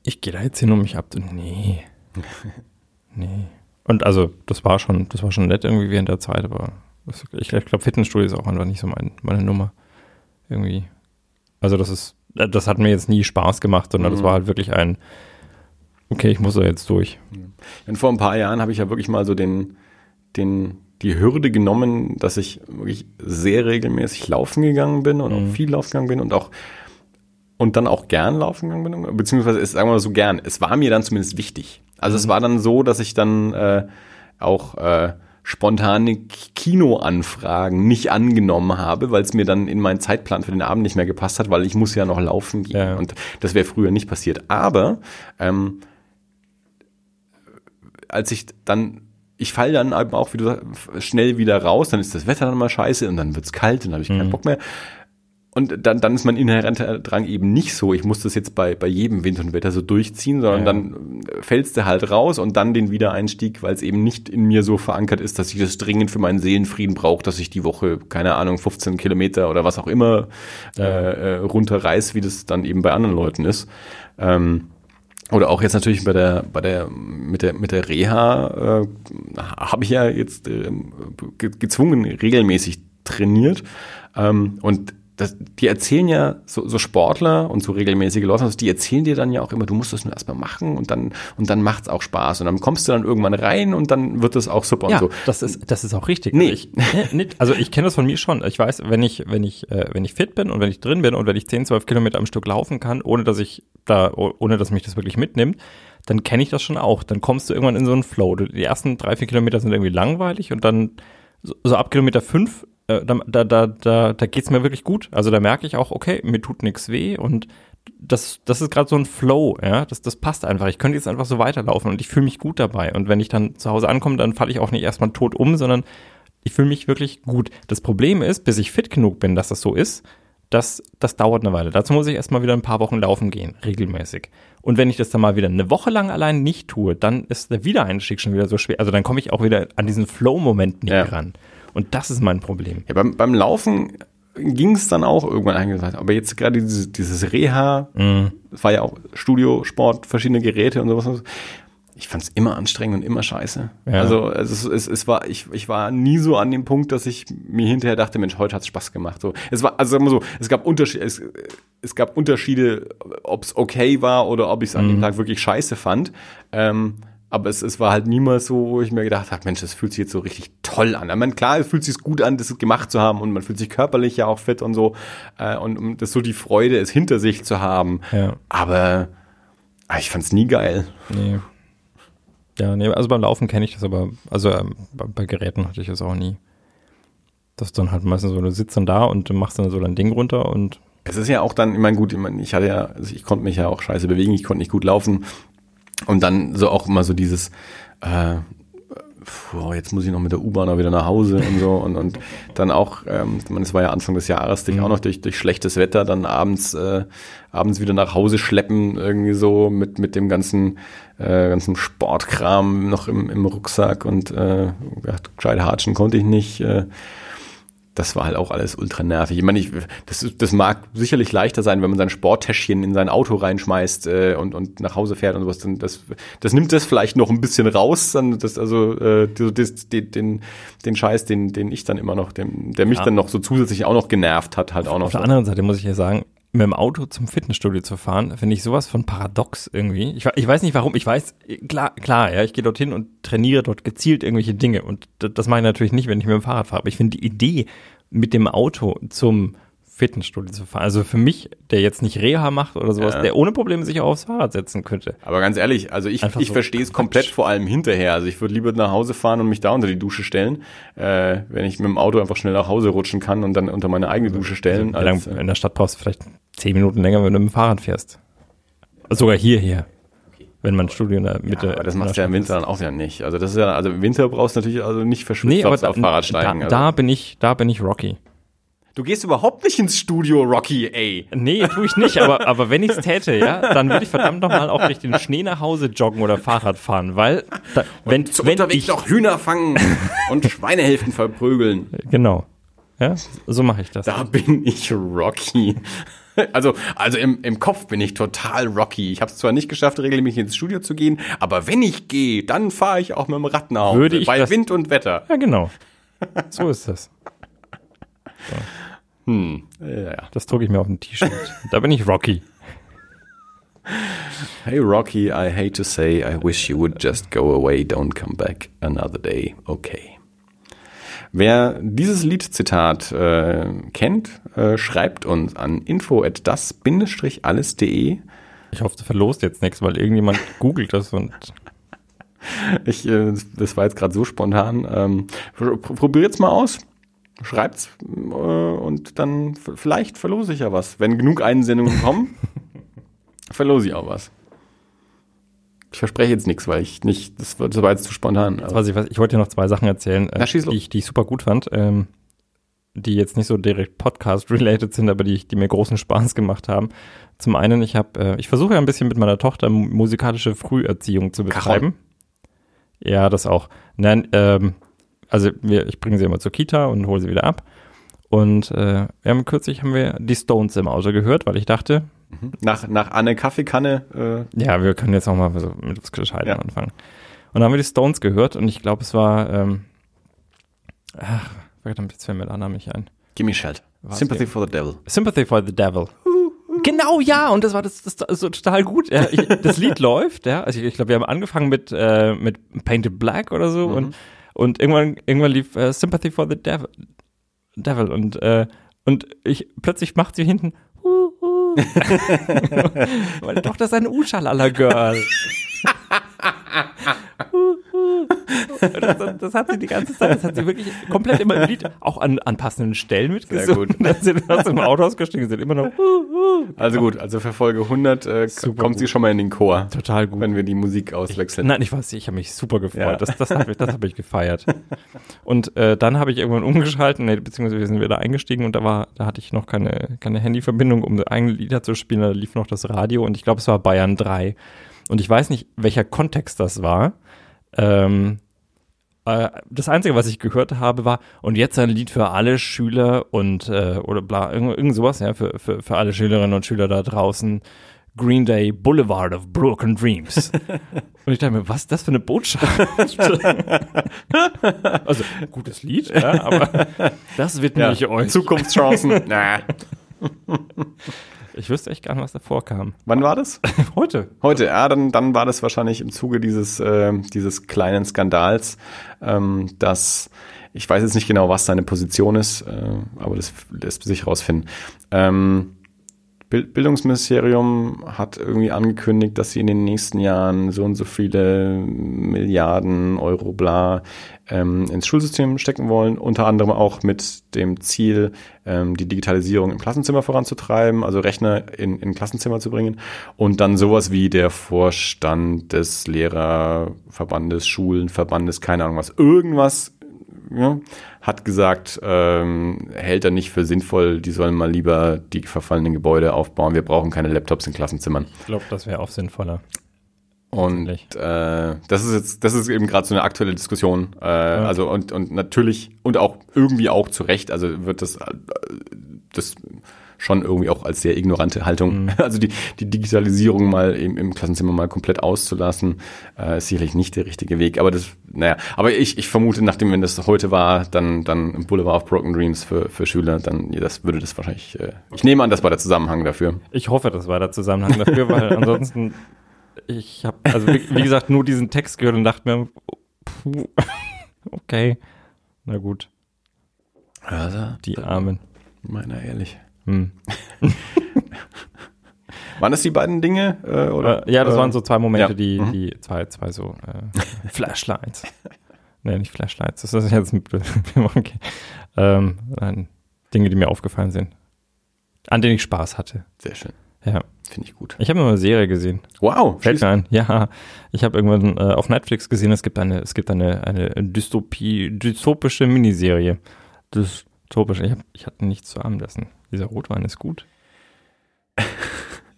ich gehe da jetzt hin, um mich ab. Nee. nee. Und also, das war schon, das war schon nett irgendwie während der Zeit, aber das, ich, glaube, Fitnessstudio ist auch einfach nicht so mein, meine Nummer. Irgendwie. Also, das ist, das hat mir jetzt nie Spaß gemacht, sondern das Mhm. war halt wirklich ein, okay, ich muss da jetzt durch. Und vor ein paar Jahren habe ich ja wirklich mal so den, den, die Hürde genommen, dass ich wirklich sehr regelmäßig laufen gegangen bin und Mhm. auch viel laufen gegangen bin und auch und dann auch gern laufen gegangen bin, beziehungsweise es sagen wir mal so gern. Es war mir dann zumindest wichtig. Also es war dann so, dass ich dann äh, auch äh, spontane Kinoanfragen nicht angenommen habe, weil es mir dann in meinen Zeitplan für den Abend nicht mehr gepasst hat, weil ich muss ja noch laufen gehen. Ja. Und das wäre früher nicht passiert. Aber ähm, als ich dann, ich falle dann eben auch wieder schnell wieder raus, dann ist das Wetter dann mal scheiße und dann wird's kalt und dann habe ich keinen Bock mehr. Und dann, dann ist mein inhärenter Drang eben nicht so, ich muss das jetzt bei, bei jedem Wind und Wetter so durchziehen, sondern Ja. dann fällst du halt raus und dann den Wiedereinstieg, weil es eben nicht in mir so verankert ist, dass ich das dringend für meinen Seelenfrieden brauche, dass ich die Woche, keine Ahnung, 15 Kilometer oder was auch immer äh, äh, runterreiß, wie das dann eben bei anderen Leuten ist. Ähm, oder auch jetzt natürlich bei der, bei der, mit der, mit der Reha äh, habe ich ja jetzt ge gezwungen regelmäßig trainiert. Ähm, und das, die erzählen ja, so, so Sportler und so regelmäßige Leute, also die erzählen dir dann ja auch immer, du musst das nur erstmal machen und dann, und dann macht's auch Spaß. Und dann kommst du dann irgendwann rein und dann wird das auch super Ja, und so. das ist, das ist auch richtig. Nee. Also ich, also ich kenne das von mir schon. Ich weiß, wenn ich, wenn ich, äh, wenn ich fit bin und wenn ich drin bin und wenn ich 10, 12 Kilometer am Stück laufen kann, ohne dass ich da, oh- ohne dass mich das wirklich mitnimmt, dann kenne ich das schon auch. Dann kommst du irgendwann in so einen Flow. Die ersten drei, vier Kilometer sind irgendwie langweilig und dann so, so ab Kilometer fünf, äh, da, da, da, da, da geht's mir wirklich gut. Also da merke ich auch, okay, mir tut nichts weh und das, das ist gerade so ein Flow, ja, das, das passt einfach. Ich könnte jetzt einfach so weiterlaufen und ich fühle mich gut dabei. Und wenn ich dann zu Hause ankomme, dann falle ich auch nicht erstmal tot um, sondern ich fühle mich wirklich gut. Das Problem ist, bis ich fit genug bin, dass das so ist, das, das dauert eine Weile. Dazu muss ich erstmal wieder ein paar Wochen laufen gehen, regelmäßig. Und wenn ich das dann mal wieder eine Woche lang allein nicht tue, dann ist der Wiedereinstieg schon wieder so schwer. Also dann komme ich auch wieder an diesen Flow-Moment nicht Ja. ran. Und das ist mein Problem. Ja, beim, beim Laufen ging es dann auch irgendwann eingesagt. Aber jetzt gerade dieses, dieses Reha, das war ja auch Studio, Sport, verschiedene Geräte und sowas. Ich fand es immer anstrengend und immer scheiße. Ja. Also es, es, es war, ich, ich war nie so an dem Punkt, dass ich mir hinterher dachte, Mensch, heute hat's Spaß gemacht. So, es war, also sagen wir so, es gab Unterschiede, es, es gab Unterschiede, ob es okay war oder ob ich es an dem Tag wirklich scheiße fand. Ähm, aber es, es war halt niemals so, wo ich mir gedacht habe, Mensch, das fühlt sich jetzt so richtig toll an. Ich meine, klar, es fühlt sich gut an, das gemacht zu haben und man fühlt sich körperlich ja auch fit und so. Äh, und um das so die Freude, es hinter sich zu haben. Ja. Aber ah, ich fand's nie geil. Nee. Ja, nee, also beim Laufen kenne ich das, aber also ähm, bei, bei Geräten hatte ich es auch nie. Das ist dann halt meistens so, du sitzt dann da und du machst dann so dein Ding runter und Es ist ja auch dann, ich meine, gut, ich, mein, ich hatte ja, also ich konnte mich ja auch scheiße bewegen, ich konnte nicht gut laufen. Und dann so auch immer so dieses, äh, boah, jetzt muss ich noch mit der U-Bahn auch wieder nach Hause und so. Und, und dann auch, ähm, ich meine, es war ja Anfang des Jahres, dich auch noch durch, durch schlechtes Wetter dann abends, äh, abends wieder nach Hause schleppen, irgendwie so mit, mit dem ganzen, äh, ganzen Sportkram noch im, im Rucksack und äh, gescheit hatschen konnte ich nicht. Äh, das war halt auch alles ultra nervig. Ich meine, ich, das, das mag sicherlich leichter sein, wenn man sein Sporttäschchen in sein Auto reinschmeißt äh, und, und nach Hause fährt und sowas. Dann das, das nimmt das vielleicht noch ein bisschen raus. Dann das, also äh, das, den, den, den Scheiß, den, den ich dann immer noch, den, der mich Ja. dann noch so zusätzlich auch noch genervt hat, halt auch noch. Auf der so. anderen Seite muss ich ja sagen, mit dem Auto zum Fitnessstudio zu fahren, finde ich sowas von paradox irgendwie. Ich, ich weiß nicht warum. Ich weiß, klar, klar, ja, ich gehe dorthin und trainiere dort gezielt irgendwelche Dinge. Und das, das mache ich natürlich nicht, wenn ich mit dem Fahrrad fahre. Aber ich finde die Idee, mit dem Auto zum Fitnessstudio zu fahren, also für mich, der jetzt nicht Reha macht oder sowas, Ja. der ohne Probleme sich auch aufs Fahrrad setzen könnte. Aber ganz ehrlich, also ich, Einfach ich so verstehe es komplett vor allem hinterher. Also ich würde lieber nach Hause fahren und mich da unter die Dusche stellen, äh, wenn ich mit dem Auto einfach schnell nach Hause rutschen kann und dann unter meine eigene Dusche stellen. Lang, als, äh, in der Stadt brauchst du vielleicht zehn Minuten länger, wenn du mit dem Fahrrad fährst. Sogar hierher. wenn man Studio in der Mitte. Ja, aber das machst du ja im Winter dann auch ja nicht. Also das ist ja, also im Winter brauchst du natürlich also nicht verschwitzt Nee, aber aufs- da, auf Fahrrad steigen. da, also. da bin ich, da bin ich Rocky. Du gehst überhaupt nicht ins Studio, Rocky, ey. Nee, tue ich nicht, aber, aber wenn ich es täte, ja, dann würde ich verdammt nochmal auch durch den Schnee nach Hause joggen oder Fahrrad fahren, weil, da, wenn, Zum wenn Unterwegs ich, noch Hühner fangen und Schweinehälften verprügeln. genau, ja, so mache ich das. Da bin ich Rocky. Also, also im, im Kopf bin ich total Rocky. Ich habe es zwar nicht geschafft, regelmäßig ins Studio zu gehen, aber wenn ich gehe, dann fahre ich auch mit dem Rad nach Hause, Würde ich bei Wind und Wetter. Ja, genau. So ist das. Hm. Ja. Das drucke ich mir auf ein T-Shirt. Da bin ich Rocky. Hey Rocky, I hate to say, I wish you would just go away, don't come back another day. Okay. Wer dieses Liedzitat äh, kennt, äh, schreibt uns an info at das-alles.de. Ich hoffe, du verlost jetzt nichts, weil irgendjemand googelt das und Ich, äh, das war jetzt gerade so spontan. Ähm, pr- probiert's mal aus. Schreibt's äh, und dann vielleicht verlose ich ja was. Wenn genug Einsendungen kommen, verlose ich auch was. Ich verspreche jetzt nichts, weil ich nicht, das war, das war jetzt zu spontan. Was ich, ich wollte dir noch zwei Sachen erzählen, äh, Na, die, ich, die ich super gut fand, ähm, die jetzt nicht so direkt Podcast-related sind, aber die, die mir großen Spaß gemacht haben. Zum einen, ich habe, äh, ich versuche ja ein bisschen mit meiner Tochter mu- musikalische Früherziehung zu betreiben. Ja, das auch. Nein, ähm, also wir, ich bringe sie immer zur Kita und hole sie wieder ab. Und äh, wir haben kürzlich haben wir die Stones im Auto gehört, weil ich dachte, nach, nach Anne Kaffeekanne, äh, ja, wir können jetzt auch mal so mit was Gescheiten Ja. anfangen. Und dann haben wir die Stones gehört und ich glaube, es war, ähm, ach, verdammt, jetzt fällt mir der Name nicht ein. Gimme Shelter. Sympathy for the Devil. Sympathy for the Devil. Genau, ja, und das war das, das, das so total gut. Ja, ich, das Lied läuft, ja. Also ich, ich glaube, wir haben angefangen mit, äh, mit Painted Black oder so und, und irgendwann, irgendwann lief äh, Sympathy for the Devil. Devil und, äh, und ich plötzlich macht sie hinten hu, Meine Tochter ist ein Uschalala-Girl. Hu. Das, das, das hat sie die ganze Zeit, das hat sie wirklich komplett immer im Lied, auch an, an passenden Stellen mitgesungen. gut. Dann sind wir aus dem Auto ausgestiegen, sind immer noch. Also gut, also für Folge 100 äh, kommt sie gut. schon mal in den Chor, Total gut. wenn wir die Musik auswechseln. Nein, ich weiß nicht, ich habe mich super gefreut. Ja. Das, das habe ich, das hab ich gefeiert. Und äh, dann habe ich irgendwann umgeschalten, nee, beziehungsweise wir sind wieder eingestiegen und da war, da hatte ich noch keine, keine Handyverbindung, um eigene Lieder zu spielen. Da lief noch das Radio und ich glaube, es war Bayern 3. Und ich weiß nicht, welcher Kontext das war. Ähm, äh, das Einzige, was ich gehört habe, war, und jetzt ein Lied für alle Schüler und äh, oder bla, irgend, irgend sowas, ja, für, für, für alle Schülerinnen und Schüler da draußen. Green Day Boulevard of Broken Dreams. und ich dachte mir, was ist das für eine Botschaft? also, gutes Lied, ja, aber das widme ich euch. Zukunftschancen. Na. Ich wüsste echt gar nicht, was davor kam. Wann war das? Heute. Heute, ja, dann, dann war das wahrscheinlich im Zuge dieses, äh, dieses kleinen Skandals, ähm, dass ich weiß jetzt nicht genau, was seine Position ist, äh, aber das lässt sich rausfinden. Ähm, Bildungsministerium hat irgendwie angekündigt, dass sie in den nächsten Jahren so und so viele Milliarden Euro bla ähm, ins Schulsystem stecken wollen, unter anderem auch mit dem Ziel, ähm, die Digitalisierung im Klassenzimmer voranzutreiben, also Rechner in, in Klassenzimmer zu bringen. Und dann sowas wie der Vorstand des Lehrerverbandes, Schulenverbandes, keine Ahnung was, irgendwas ja, hat gesagt, ähm, hält er nicht für sinnvoll, die sollen mal lieber die verfallenen Gebäude aufbauen. Wir brauchen keine Laptops in Klassenzimmern. Ich glaube, das wäre auch sinnvoller. Und äh, das ist jetzt, das ist eben gerade so eine aktuelle Diskussion. Äh, Also und, und natürlich und auch irgendwie auch zu Recht, also wird das, äh, das schon irgendwie auch als sehr ignorante Haltung, also die, die Digitalisierung mal im, im Klassenzimmer mal komplett auszulassen, äh, ist sicherlich nicht der richtige Weg. Aber das, naja, aber ich, ich vermute, nachdem wenn das heute war, dann, dann Boulevard of Broken Dreams für, für Schüler, dann das würde das wahrscheinlich, äh, ich nehme an, das war der Zusammenhang dafür. Ich hoffe, das war der Zusammenhang dafür, weil ansonsten, ich habe, also wie, wie gesagt, nur diesen Text gehört und dachte mir, puh, okay, na gut, Also, die Armen. meiner ehrlich. Hm. Waren das die beiden Dinge? Äh, oder? Äh, ja, das äh, waren so zwei Momente, ja. die, Mhm. die zwei, zwei so äh, Flashlights. nee, nicht Flashlights, das ist jetzt ein okay. ähm, nein, Dinge, die mir aufgefallen sind. An denen ich Spaß hatte. Sehr schön. Ja. Finde ich gut. Ich habe nur eine Serie gesehen. Wow. Fällt mir ein. Ja, ich habe irgendwann äh, auf Netflix gesehen, es gibt eine, es gibt eine, eine Dystopie, dystopische Miniserie. Dystopisch. Ich, hab, ich hatte nichts zu Abendessen. Dieser Rotwein ist gut.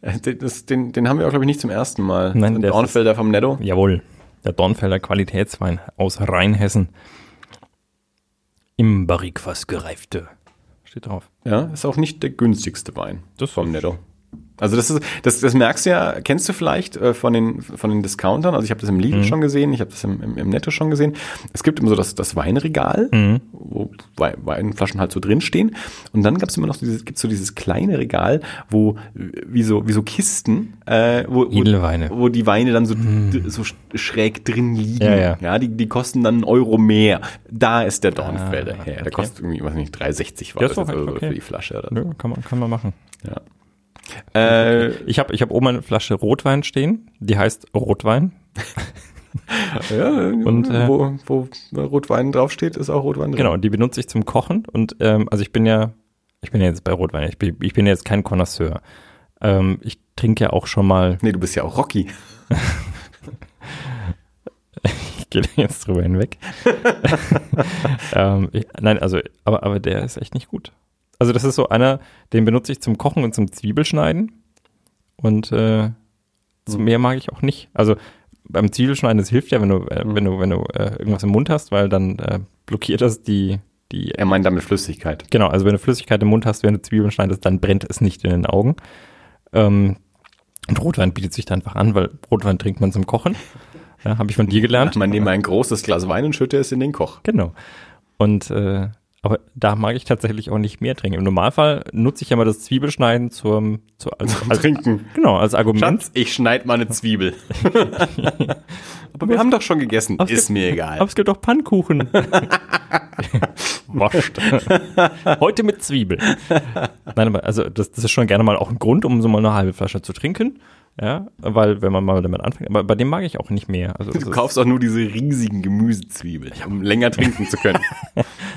Äh, Den, das, den, den haben wir auch, glaube ich, nicht zum ersten Mal. Nein, der ist- Dornfelder vom Netto. Jawohl. Der Dornfelder Qualitätswein aus Rheinhessen. Im Barrikfass gereifte. Steht drauf. Ja, ist auch nicht der günstigste Wein Das vom ist- Netto. Also das ist, das, das merkst du ja, kennst du vielleicht äh, von den von den Discountern. Also ich habe das im Mhm. Lidl schon gesehen, ich habe das im, im, im Netto schon gesehen. Es gibt immer so das, das Weinregal, Mhm. wo Wei- Weinflaschen halt so drinstehen. Und dann gab es immer noch dieses, gibt's so dieses kleine Regal, wo wie so wie so Kisten, äh, wo, wo, wo die Weine dann so d- so sch- schräg drin liegen. Ja, ja. die, die kosten dann einen Euro mehr. Da ist der Dornfelder Ah, her. Der okay. kostet irgendwie, weiß nicht, 3,60 war Ja, das doch jetzt okay. für die Flasche oder. Nö, kann man, kann man machen. Ja. Äh, Ich habe ich hab oben eine Flasche Rotwein stehen. Die heißt Rotwein. ja, Und, äh, wo, wo Rotwein draufsteht, ist auch Rotwein drin. Genau, die benutze ich zum Kochen. Und ähm, also ich bin ja, ich bin ja jetzt bei Rotwein. Ich bin, ich bin jetzt kein Connoisseur. Ähm, ich trinke ja auch schon mal, Nee, du bist ja auch Rocky. ich gehe jetzt drüber hinweg. ähm, ich, nein, also, aber, aber der ist echt nicht gut. Also das ist so einer, den benutze ich zum Kochen und zum Zwiebelschneiden. Und äh, so mehr mag ich auch nicht. Also beim Zwiebelschneiden, das hilft ja, wenn du, äh, wenn du, wenn du äh, irgendwas im Mund hast, weil dann äh, blockiert das die, die Er meint damit Flüssigkeit. Genau, also wenn du Flüssigkeit im Mund hast, während du Zwiebeln schneidest, dann brennt es nicht in den Augen. Ähm, und Rotwein bietet sich da einfach an, weil Rotwein trinkt man zum Kochen. Ja, Habe ich von dir gelernt. Man nehme ein großes Glas Wein und schütte es in den Koch. Genau. Und äh, aber da mag ich tatsächlich auch nicht mehr trinken. Im Normalfall nutze ich ja mal das Zwiebelschneiden zum, zu, als, als, Trinken. genau, als Argument. Schatz, ich schneid mal eine Zwiebel. Aber wir haben doch schon gegessen. Ist gibt- mir egal. Aber es gibt auch Pannkuchen. Wascht. Heute mit Zwiebel. Nein, aber also das, das ist schon gerne mal auch ein Grund, um so mal eine halbe Flasche zu trinken. Ja, weil wenn man mal damit anfängt, aber bei dem mag ich auch nicht mehr. Also Du kaufst auch nur diese riesigen Gemüsezwiebeln, um länger trinken zu können.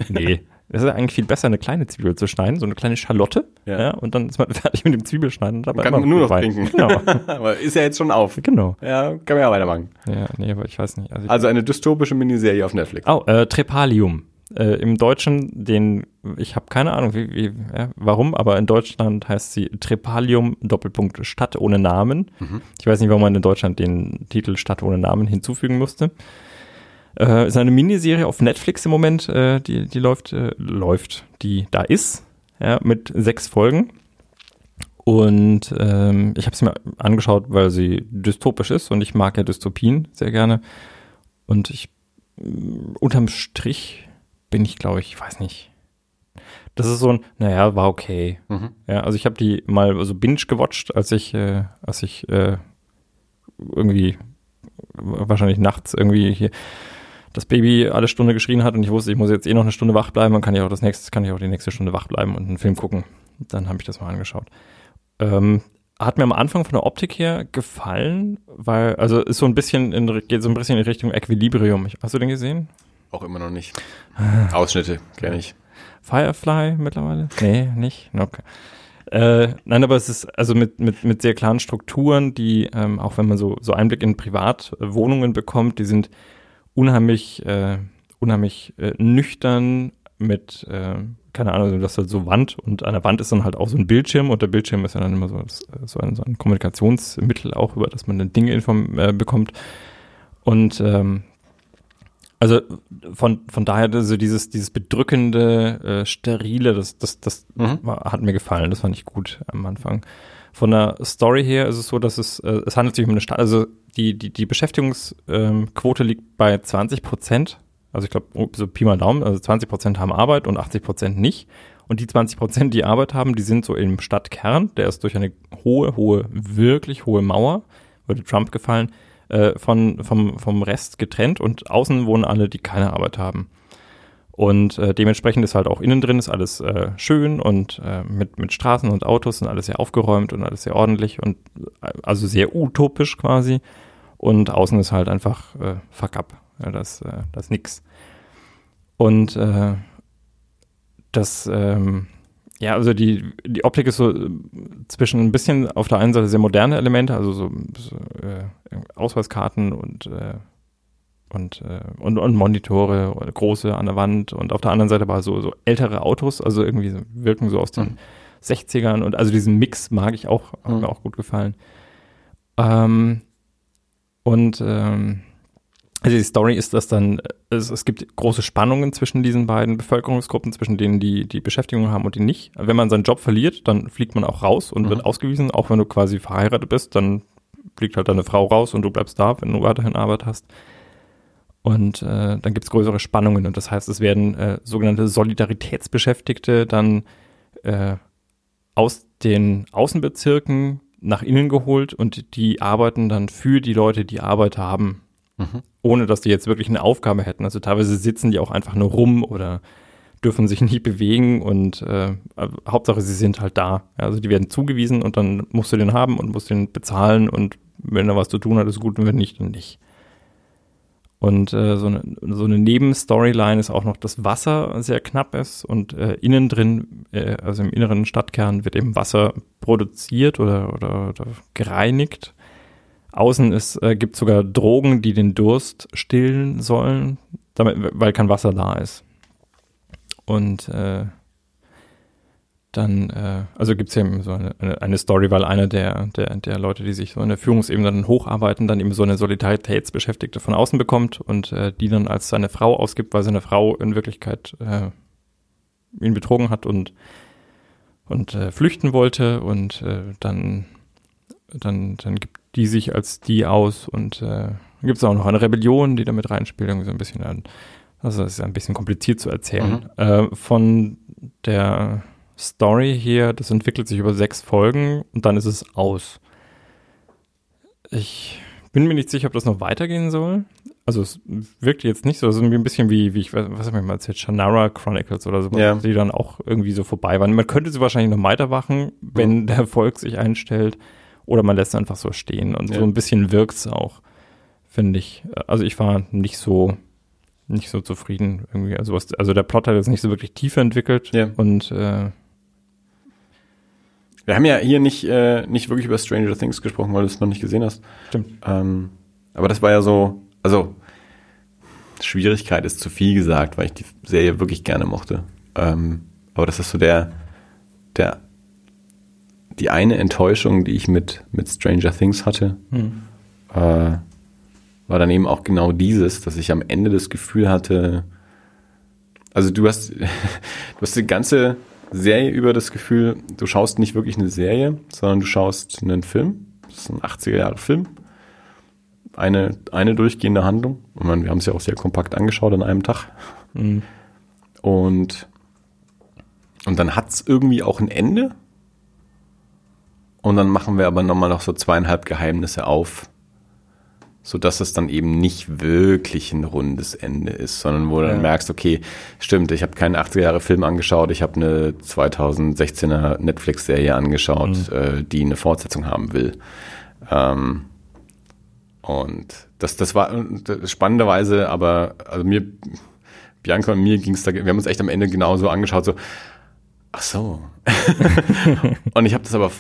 Nee. Es ist eigentlich viel besser, eine kleine Zwiebel zu schneiden, so eine kleine Schalotte. Ja. Ja. und dann ist man fertig mit dem Zwiebelschneiden. Dabei Kann man nur noch trinken. Genau. Aber ist ja jetzt schon auf. genau. Ja, kann man ja weitermachen. Ja, nee, aber ich weiß nicht. Also, Also eine dystopische Miniserie auf Netflix. oh, äh, Trepalium. Äh, Im Deutschen, den, ich habe keine Ahnung, wie, wie, ja, warum, aber in Deutschland heißt sie Trepalium Doppelpunkt Stadt ohne Namen. Ich weiß nicht, warum man in Deutschland den Titel Stadt ohne Namen hinzufügen musste. Äh, ist eine Miniserie auf Netflix im Moment, äh, die, die läuft, äh, läuft, die da ist, ja, mit sechs Folgen. Und ähm, ich habe sie mir angeschaut, weil sie dystopisch ist und ich mag ja Dystopien sehr gerne. Und ich mm, unterm Strich bin ich, glaube ich, ich weiß nicht. Das ist so ein, naja, war okay. Mhm. Ja, also ich habe die mal so binge gewatcht, als ich, äh, als ich äh, irgendwie wahrscheinlich nachts irgendwie hier das Baby alle Stunde geschrien hat und ich wusste, ich muss jetzt eh noch eine Stunde wach bleiben, dann kann ich auch das nächste, kann ich auch die nächste Stunde wach bleiben und einen Film gucken. Dann habe ich das mal angeschaut. Ähm, hat mir am Anfang von der Optik her gefallen, weil, also ist so ein bisschen in, geht so ein bisschen in Richtung Equilibrium. Hast du den gesehen? Auch immer noch nicht. Ausschnitte kenne ich. Firefly mittlerweile? Nee, nicht? Okay. Äh, nein, aber es ist also mit, mit, mit sehr klaren Strukturen, die, ähm, auch wenn man so, so Einblick in Privatwohnungen bekommt, die sind unheimlich, äh, unheimlich äh, nüchtern mit, äh, keine Ahnung, das ist halt so Wand und an der Wand ist dann halt auch so ein Bildschirm und der Bildschirm ist ja dann immer so, das, so, ein, so ein Kommunikationsmittel auch, über das man dann Dinge inform äh, bekommt. Und ähm, also von, von daher, also dieses, dieses bedrückende, äh, sterile, das, das, das Mhm. war, hat mir gefallen, das fand ich gut am Anfang. Von der Story her ist es so, dass es, äh, es handelt sich um eine Stadt, also die, die, die Beschäftigungsquote liegt bei 20 Prozent. Also ich glaube, so Pi mal Daumen, also 20 Prozent haben Arbeit und 80 Prozent nicht. Und die 20 Prozent, die Arbeit haben, die sind so im Stadtkern, der ist durch eine hohe, hohe, wirklich hohe Mauer, würde Trump gefallen, äh, von, vom, vom Rest getrennt und außen wohnen alle, die keine Arbeit haben. Und äh, dementsprechend ist halt auch innen drin ist alles äh, schön und äh, mit, mit Straßen und Autos und alles sehr aufgeräumt und alles sehr ordentlich und äh, also sehr utopisch quasi. Und außen ist halt einfach äh, fuck up. Ja, das, äh, das ist nix. Und äh, das, ähm, ja, also die, die Optik ist so äh, zwischen ein bisschen auf der einen Seite sehr moderne Elemente, also so, so äh, Ausweiskarten und, äh, und, und, und Monitore oder große an der Wand und auf der anderen Seite war so, so ältere Autos, also irgendwie wirken so aus den Mhm. 60ern und also diesen Mix mag ich auch, hat Mhm. mir auch gut gefallen. Ähm, und ähm, also die Story ist, dass dann es, es gibt große Spannungen zwischen diesen beiden Bevölkerungsgruppen, zwischen denen die die Beschäftigung haben und die nicht. Wenn man seinen Job verliert, dann fliegt man auch raus und Mhm. wird ausgewiesen. Auch wenn du quasi verheiratet bist, dann fliegt halt deine Frau raus und du bleibst da, wenn du weiterhin Arbeit hast. Und äh, dann gibt es größere Spannungen und das heißt, es werden äh, sogenannte Solidaritätsbeschäftigte dann äh, aus den Außenbezirken nach innen geholt und die arbeiten dann für die Leute, die Arbeit haben, Mhm. ohne dass die jetzt wirklich eine Aufgabe hätten. Also teilweise sitzen die auch einfach nur rum oder dürfen sich nicht bewegen und äh, Hauptsache sie sind halt da. Also die werden zugewiesen und dann musst du den haben und musst den bezahlen und wenn er was zu tun hat, ist gut und wenn nicht, dann nicht. Und äh, so eine, so eine Nebenstoryline ist auch noch, dass Wasser sehr knapp ist und äh, innen drin, äh, also im inneren Stadtkern, wird eben Wasser produziert oder, oder, oder gereinigt. Außen ist, äh, gibt sogar Drogen, die den Durst stillen sollen, damit, weil kein Wasser da ist. Und äh, dann, äh, also gibt es ja eben so eine, eine, Story, weil einer der, der, der Leute, die sich so in der Führungsebene dann hocharbeiten, dann eben so eine Solidaritätsbeschäftigte von außen bekommt und äh, die dann als seine Frau ausgibt, weil seine Frau in Wirklichkeit äh, ihn betrogen hat und, und äh, flüchten wollte und äh, dann, dann, dann gibt die sich als die aus und äh, gibt es auch noch eine Rebellion, die damit reinspielt, irgendwie so ein bisschen. Also das ist ein bisschen kompliziert zu erzählen. Äh, von der Story hier, das entwickelt sich über sechs Folgen und dann ist es aus. Ich bin mir nicht sicher, ob das noch weitergehen soll. Also es wirkt jetzt nicht so, es ist irgendwie ein bisschen wie, wie ich, weiß- was habe ich mal erzählt, Shannara Chronicles oder so, Ja. die dann auch irgendwie so vorbei waren. Man könnte sie wahrscheinlich noch weitermachen, wenn der Erfolg sich einstellt, oder man lässt es einfach so stehen. Und Ja. so ein bisschen wirkt's auch, finde ich. Also ich war nicht so, nicht so zufrieden irgendwie. Also, was, also der Plot hat jetzt nicht so wirklich tiefer entwickelt Ja. und äh, Wir haben ja hier nicht, äh, nicht wirklich über Stranger Things gesprochen, weil du es noch nicht gesehen hast. stimmt. Ähm, aber das war ja so, also Schwierigkeit ist zu viel gesagt, weil ich die Serie wirklich gerne mochte. Ähm, aber das ist so der, der, die eine Enttäuschung, die ich mit, mit Stranger Things hatte, Hm. äh, war dann eben auch genau dieses, dass ich am Ende das Gefühl hatte, also du hast, du hast die ganze Serie über das Gefühl, du schaust nicht wirklich eine Serie, sondern du schaust einen Film. Das ist ein 80er Jahre Film. Eine, eine durchgehende Handlung. Ich meine, wir haben es ja auch sehr kompakt angeschaut an einem Tag. Hm. Und, und dann hat's irgendwie auch ein Ende. Und dann machen wir aber nochmal noch so zweieinhalb Geheimnisse auf, sodass es dann eben nicht wirklich ein rundes Ende ist, sondern wo du dann merkst, okay, stimmt, ich habe keinen 80er Jahre Film angeschaut, ich habe eine 2016er Netflix-Serie angeschaut, äh, die eine Fortsetzung haben will. Ähm, und das, das war das spannenderweise, aber also mir, Bianca und mir ging es da, wir haben uns echt am Ende genauso angeschaut, so, ach so. und ich habe das aber,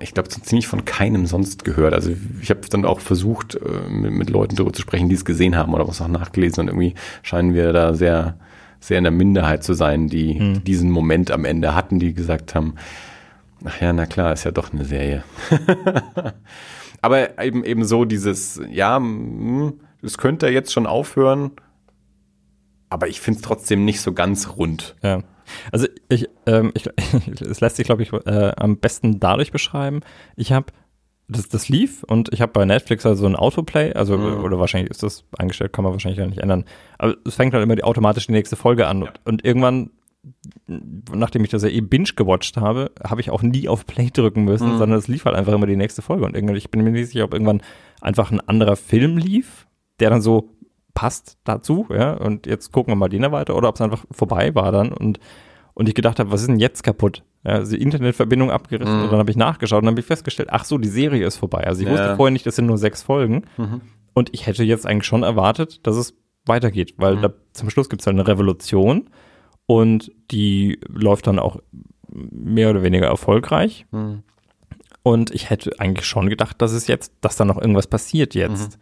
ich glaube, so ziemlich von keinem sonst gehört. Also ich habe dann auch versucht, äh, mit, mit Leuten darüber zu sprechen, die es gesehen haben oder was auch nachgelesen und irgendwie scheinen wir da sehr, sehr in der Minderheit zu sein, die Mhm. diesen Moment am Ende hatten, die gesagt haben, ach ja, na klar, ist ja doch eine Serie. Aber eben eben so dieses, ja, es könnte jetzt schon aufhören, aber ich finde es trotzdem nicht so ganz rund. Ja. Also ich, ähm, ich es lässt sich, glaube ich, äh, am besten dadurch beschreiben. Ich habe das, das lief und ich habe bei Netflix also ein Autoplay, also Mhm. oder wahrscheinlich ist das eingestellt, kann man wahrscheinlich gar nicht ändern. Aber es fängt halt immer die, automatisch die nächste Folge an Ja. und, und irgendwann, nachdem ich das ja eh binge gewatcht habe, habe ich auch nie auf Play drücken müssen, Mhm. sondern es lief halt einfach immer die nächste Folge und irgendwie, ich bin mir nicht sicher, ob irgendwann einfach ein anderer Film lief, der dann so passt dazu, ja, und jetzt gucken wir mal den weiter oder ob es einfach vorbei war dann und und ich gedacht habe, was ist denn jetzt kaputt? Ja, also die Internetverbindung abgerissen Mhm. und dann habe ich nachgeschaut und dann habe ich festgestellt, ach so, die Serie ist vorbei. Also ich Ja. wusste vorher nicht, das sind nur sechs Folgen Mhm. und ich hätte jetzt eigentlich schon erwartet, dass es weitergeht, weil Mhm. da zum Schluss gibt es halt eine Revolution Und die läuft dann auch mehr oder weniger erfolgreich. Mhm. Und ich hätte eigentlich schon gedacht, dass es jetzt, dass da noch irgendwas passiert jetzt.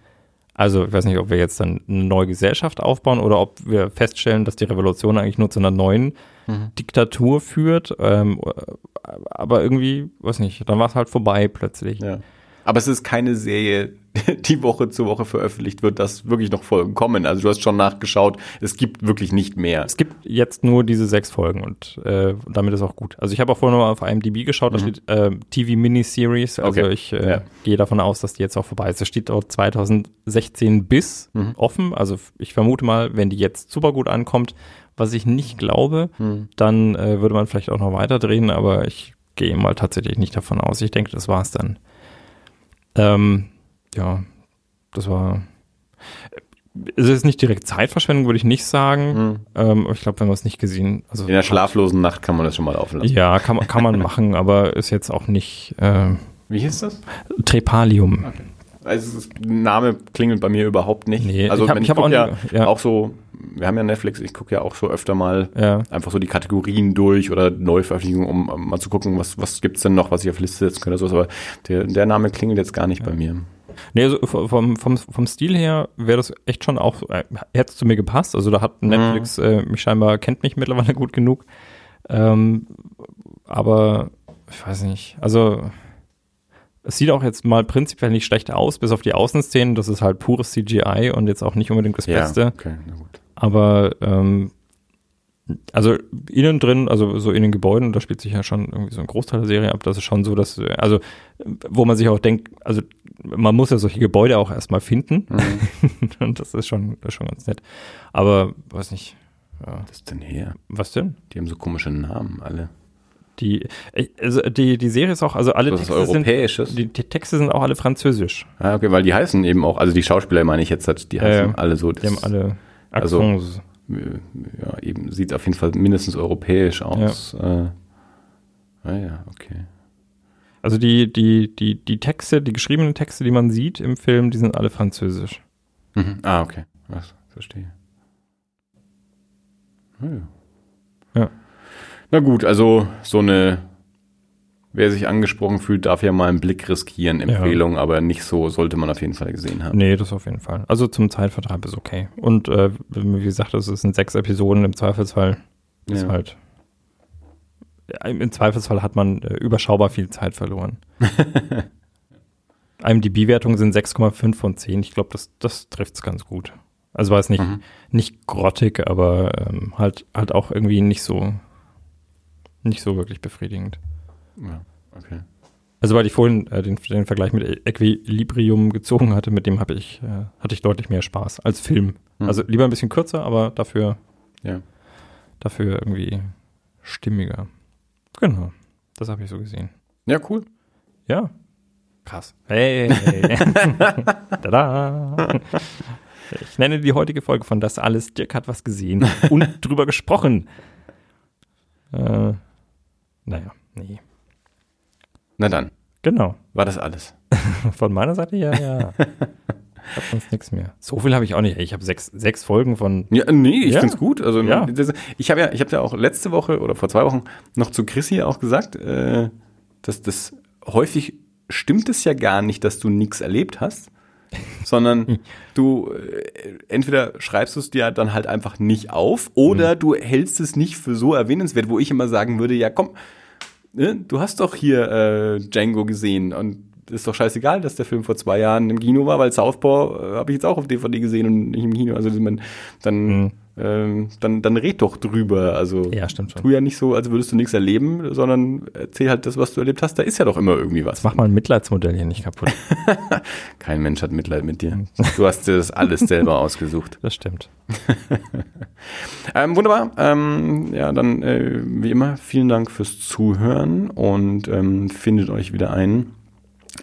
Also ich weiß nicht, ob wir jetzt dann eine neue Gesellschaft aufbauen oder ob wir feststellen, dass die Revolution eigentlich nur zu einer neuen Mhm. Diktatur führt. Ähm, aber irgendwie, weiß nicht, dann war es halt vorbei plötzlich. Ja. Aber es ist keine Serie, die Woche zu Woche veröffentlicht wird, dass wirklich noch Folgen kommen. Also du hast schon nachgeschaut, es gibt wirklich nicht mehr. Es gibt jetzt nur diese sechs Folgen und äh, damit ist auch gut. Also ich habe auch vorhin noch mal auf IMDb geschaut, da steht äh, TV Miniseries. Also Mhm. Okay. ich äh, Ja. gehe davon aus, dass die jetzt auch vorbei ist. Da steht dort 2016 bis Mhm. offen. Also ich vermute mal, wenn die jetzt super gut ankommt, was ich nicht glaube, Mhm. dann äh, würde man vielleicht auch noch weiter drehen, aber ich gehe mal tatsächlich nicht davon aus. Ich denke, das war's dann. Ähm, ja, das war. Es ist nicht direkt Zeitverschwendung, würde ich nicht sagen. Mhm. Ähm, aber ich glaube, wenn man es nicht gesehen, also In der schlaflosen Nacht kann man das schon mal laufen lassen. ja, kann, man- kann man machen, aber ist jetzt auch nicht äh, Wie hieß das? Trepalium. Also es ist, Name klingelt bei mir überhaupt nicht. Nee, also ich hab- ich hab auch ja, nie- ja. auch so, wir haben ja Netflix, ich gucke ja auch so öfter mal Ja. einfach so die Kategorien durch oder Neuveröffentlichungen, um, mal zu gucken, was, was gibt's denn noch, was ich auf Liste setzen könnte oder sowas. Aber der, der Name klingelt jetzt gar nicht bei mir. Nee, also vom, vom, vom Stil her wäre das echt schon auch, äh, hätte es zu mir gepasst. Also da hat Netflix äh, mich scheinbar, kennt mich mittlerweile gut genug. Ähm, aber ich weiß nicht, also es sieht auch jetzt mal prinzipiell nicht schlecht aus, bis auf die Außenszenen. Das ist halt pures CGI und jetzt auch nicht unbedingt das Beste. okay, na gut. Aber ähm, also innen drin, also so in den Gebäuden, da spielt sich ja schon irgendwie so ein Großteil der Serie ab. Das ist schon so, dass, äh, also wo man sich auch denkt, also man muss ja solche Gebäude auch erstmal finden. Und das ist schon, das ist schon ganz nett. Aber weiß nicht, ja, Was ist denn her? was denn? Die haben so komische Namen alle. Die, äh, also die, die Serie ist auch, also alle Texte Europäisches? sind, die, die Texte sind auch alle französisch. Ah, okay, weil die heißen eben auch, also die Schauspieler meine ich jetzt, die heißen Ja, alle so. Die haben alle Also- Accents. Ja, eben sieht auf jeden Fall mindestens europäisch aus. Äh, ah ja, okay. Also die, die, die, die Texte, die geschriebenen Texte, die man sieht im Film, die sind alle französisch. Mhm. Ah, okay. Was, verstehe. Ah, ja. Ja. Na gut, also so eine, wer sich angesprochen fühlt, darf ja mal einen Blick riskieren, Ja. Empfehlung, aber nicht so, sollte man auf jeden Fall gesehen haben. Nee, das auf jeden Fall. Also zum Zeitvertreib ist okay. Und äh, wie gesagt, das sind sechs Episoden im Zweifelsfall. Ist Ja. halt. Ja, Im Zweifelsfall hat man äh, überschaubar viel Zeit verloren. IMDb-Wertungen sind 6,5 von 10. Ich glaube, das, das trifft es ganz gut. Also war es nicht, Mhm. nicht grottig, aber ähm, halt, halt auch irgendwie nicht so, nicht so wirklich befriedigend. Ja, okay. Also weil ich vorhin äh, den, den Vergleich mit Equilibrium gezogen hatte, mit dem habe ich, äh, hatte ich deutlich mehr Spaß als Film. Hm. Also lieber ein bisschen kürzer, aber dafür, Ja. dafür irgendwie stimmiger. Genau. Das habe ich so gesehen. Ja, cool. Ja. Krass. Hey. Tada. Ich nenne die heutige Folge von Das alles. Dirk hat was gesehen und drüber gesprochen. Äh, naja, nee. Na dann, Genau. war das alles. Von meiner Seite ja, ja. Ich hab sonst nichts mehr. So viel habe ich auch nicht. Ich habe sechs, sechs Folgen von. Ja, nee, ich Ja. find's gut. Also Ja. das, ich habe ja, ich habe ja auch letzte Woche oder vor zwei Wochen noch zu Chrissy auch gesagt, äh, dass das häufig stimmt es ja gar nicht, dass du nichts erlebt hast, sondern du äh, entweder schreibst du es dir dann halt einfach nicht auf oder du hältst es nicht für so erwähnenswert, wo ich immer sagen würde, ja komm, ne, du hast doch hier äh, Django gesehen und ist doch scheißegal, dass der Film vor zwei Jahren im Kino war, weil Southpaw äh, habe ich jetzt auch auf DVD gesehen und nicht im Kino. Also man, dann, Mhm. Ähm, dann, dann red doch drüber. Also Ja, stimmt schon. tu ja nicht so, als würdest du nichts erleben, sondern erzähl halt das, was du erlebt hast. Da ist ja doch immer irgendwie was. Mach mal ein Mitleidsmodell hier nicht kaputt. Kein Mensch hat Mitleid mit dir. Du hast dir das alles selber ausgesucht. Das stimmt. Ähm, wunderbar. Ähm, ja, dann äh, wie immer vielen Dank fürs Zuhören und ähm, findet euch wieder ein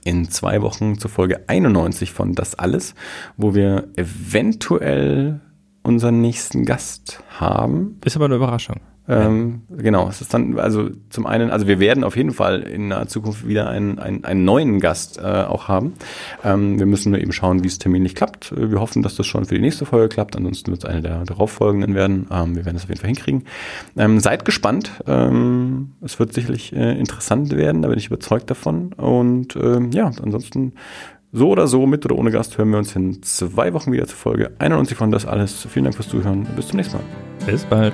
in zwei Wochen zur Folge 91 von Das Alles, wo wir eventuell unseren nächsten Gast haben. Ist aber eine Überraschung. Ähm, genau, es ist dann, also zum einen, also wir werden auf jeden Fall in naher Zukunft wieder einen, einen, einen neuen Gast äh, auch haben. Ähm, wir müssen nur eben schauen, wie es terminlich klappt. Äh, wir hoffen, dass das schon für die nächste Folge klappt, ansonsten wird es eine der darauffolgenden werden. Ähm, wir werden es auf jeden Fall hinkriegen. Ähm, seid gespannt. Ähm, es wird sicherlich äh, interessant werden, da bin ich überzeugt davon. Und ähm, ja, ansonsten so oder so, mit oder ohne Gast, hören wir uns in zwei Wochen wieder zur Folge 91 von Das Alles. Vielen Dank fürs Zuhören. Bis zum nächsten Mal. Bis bald.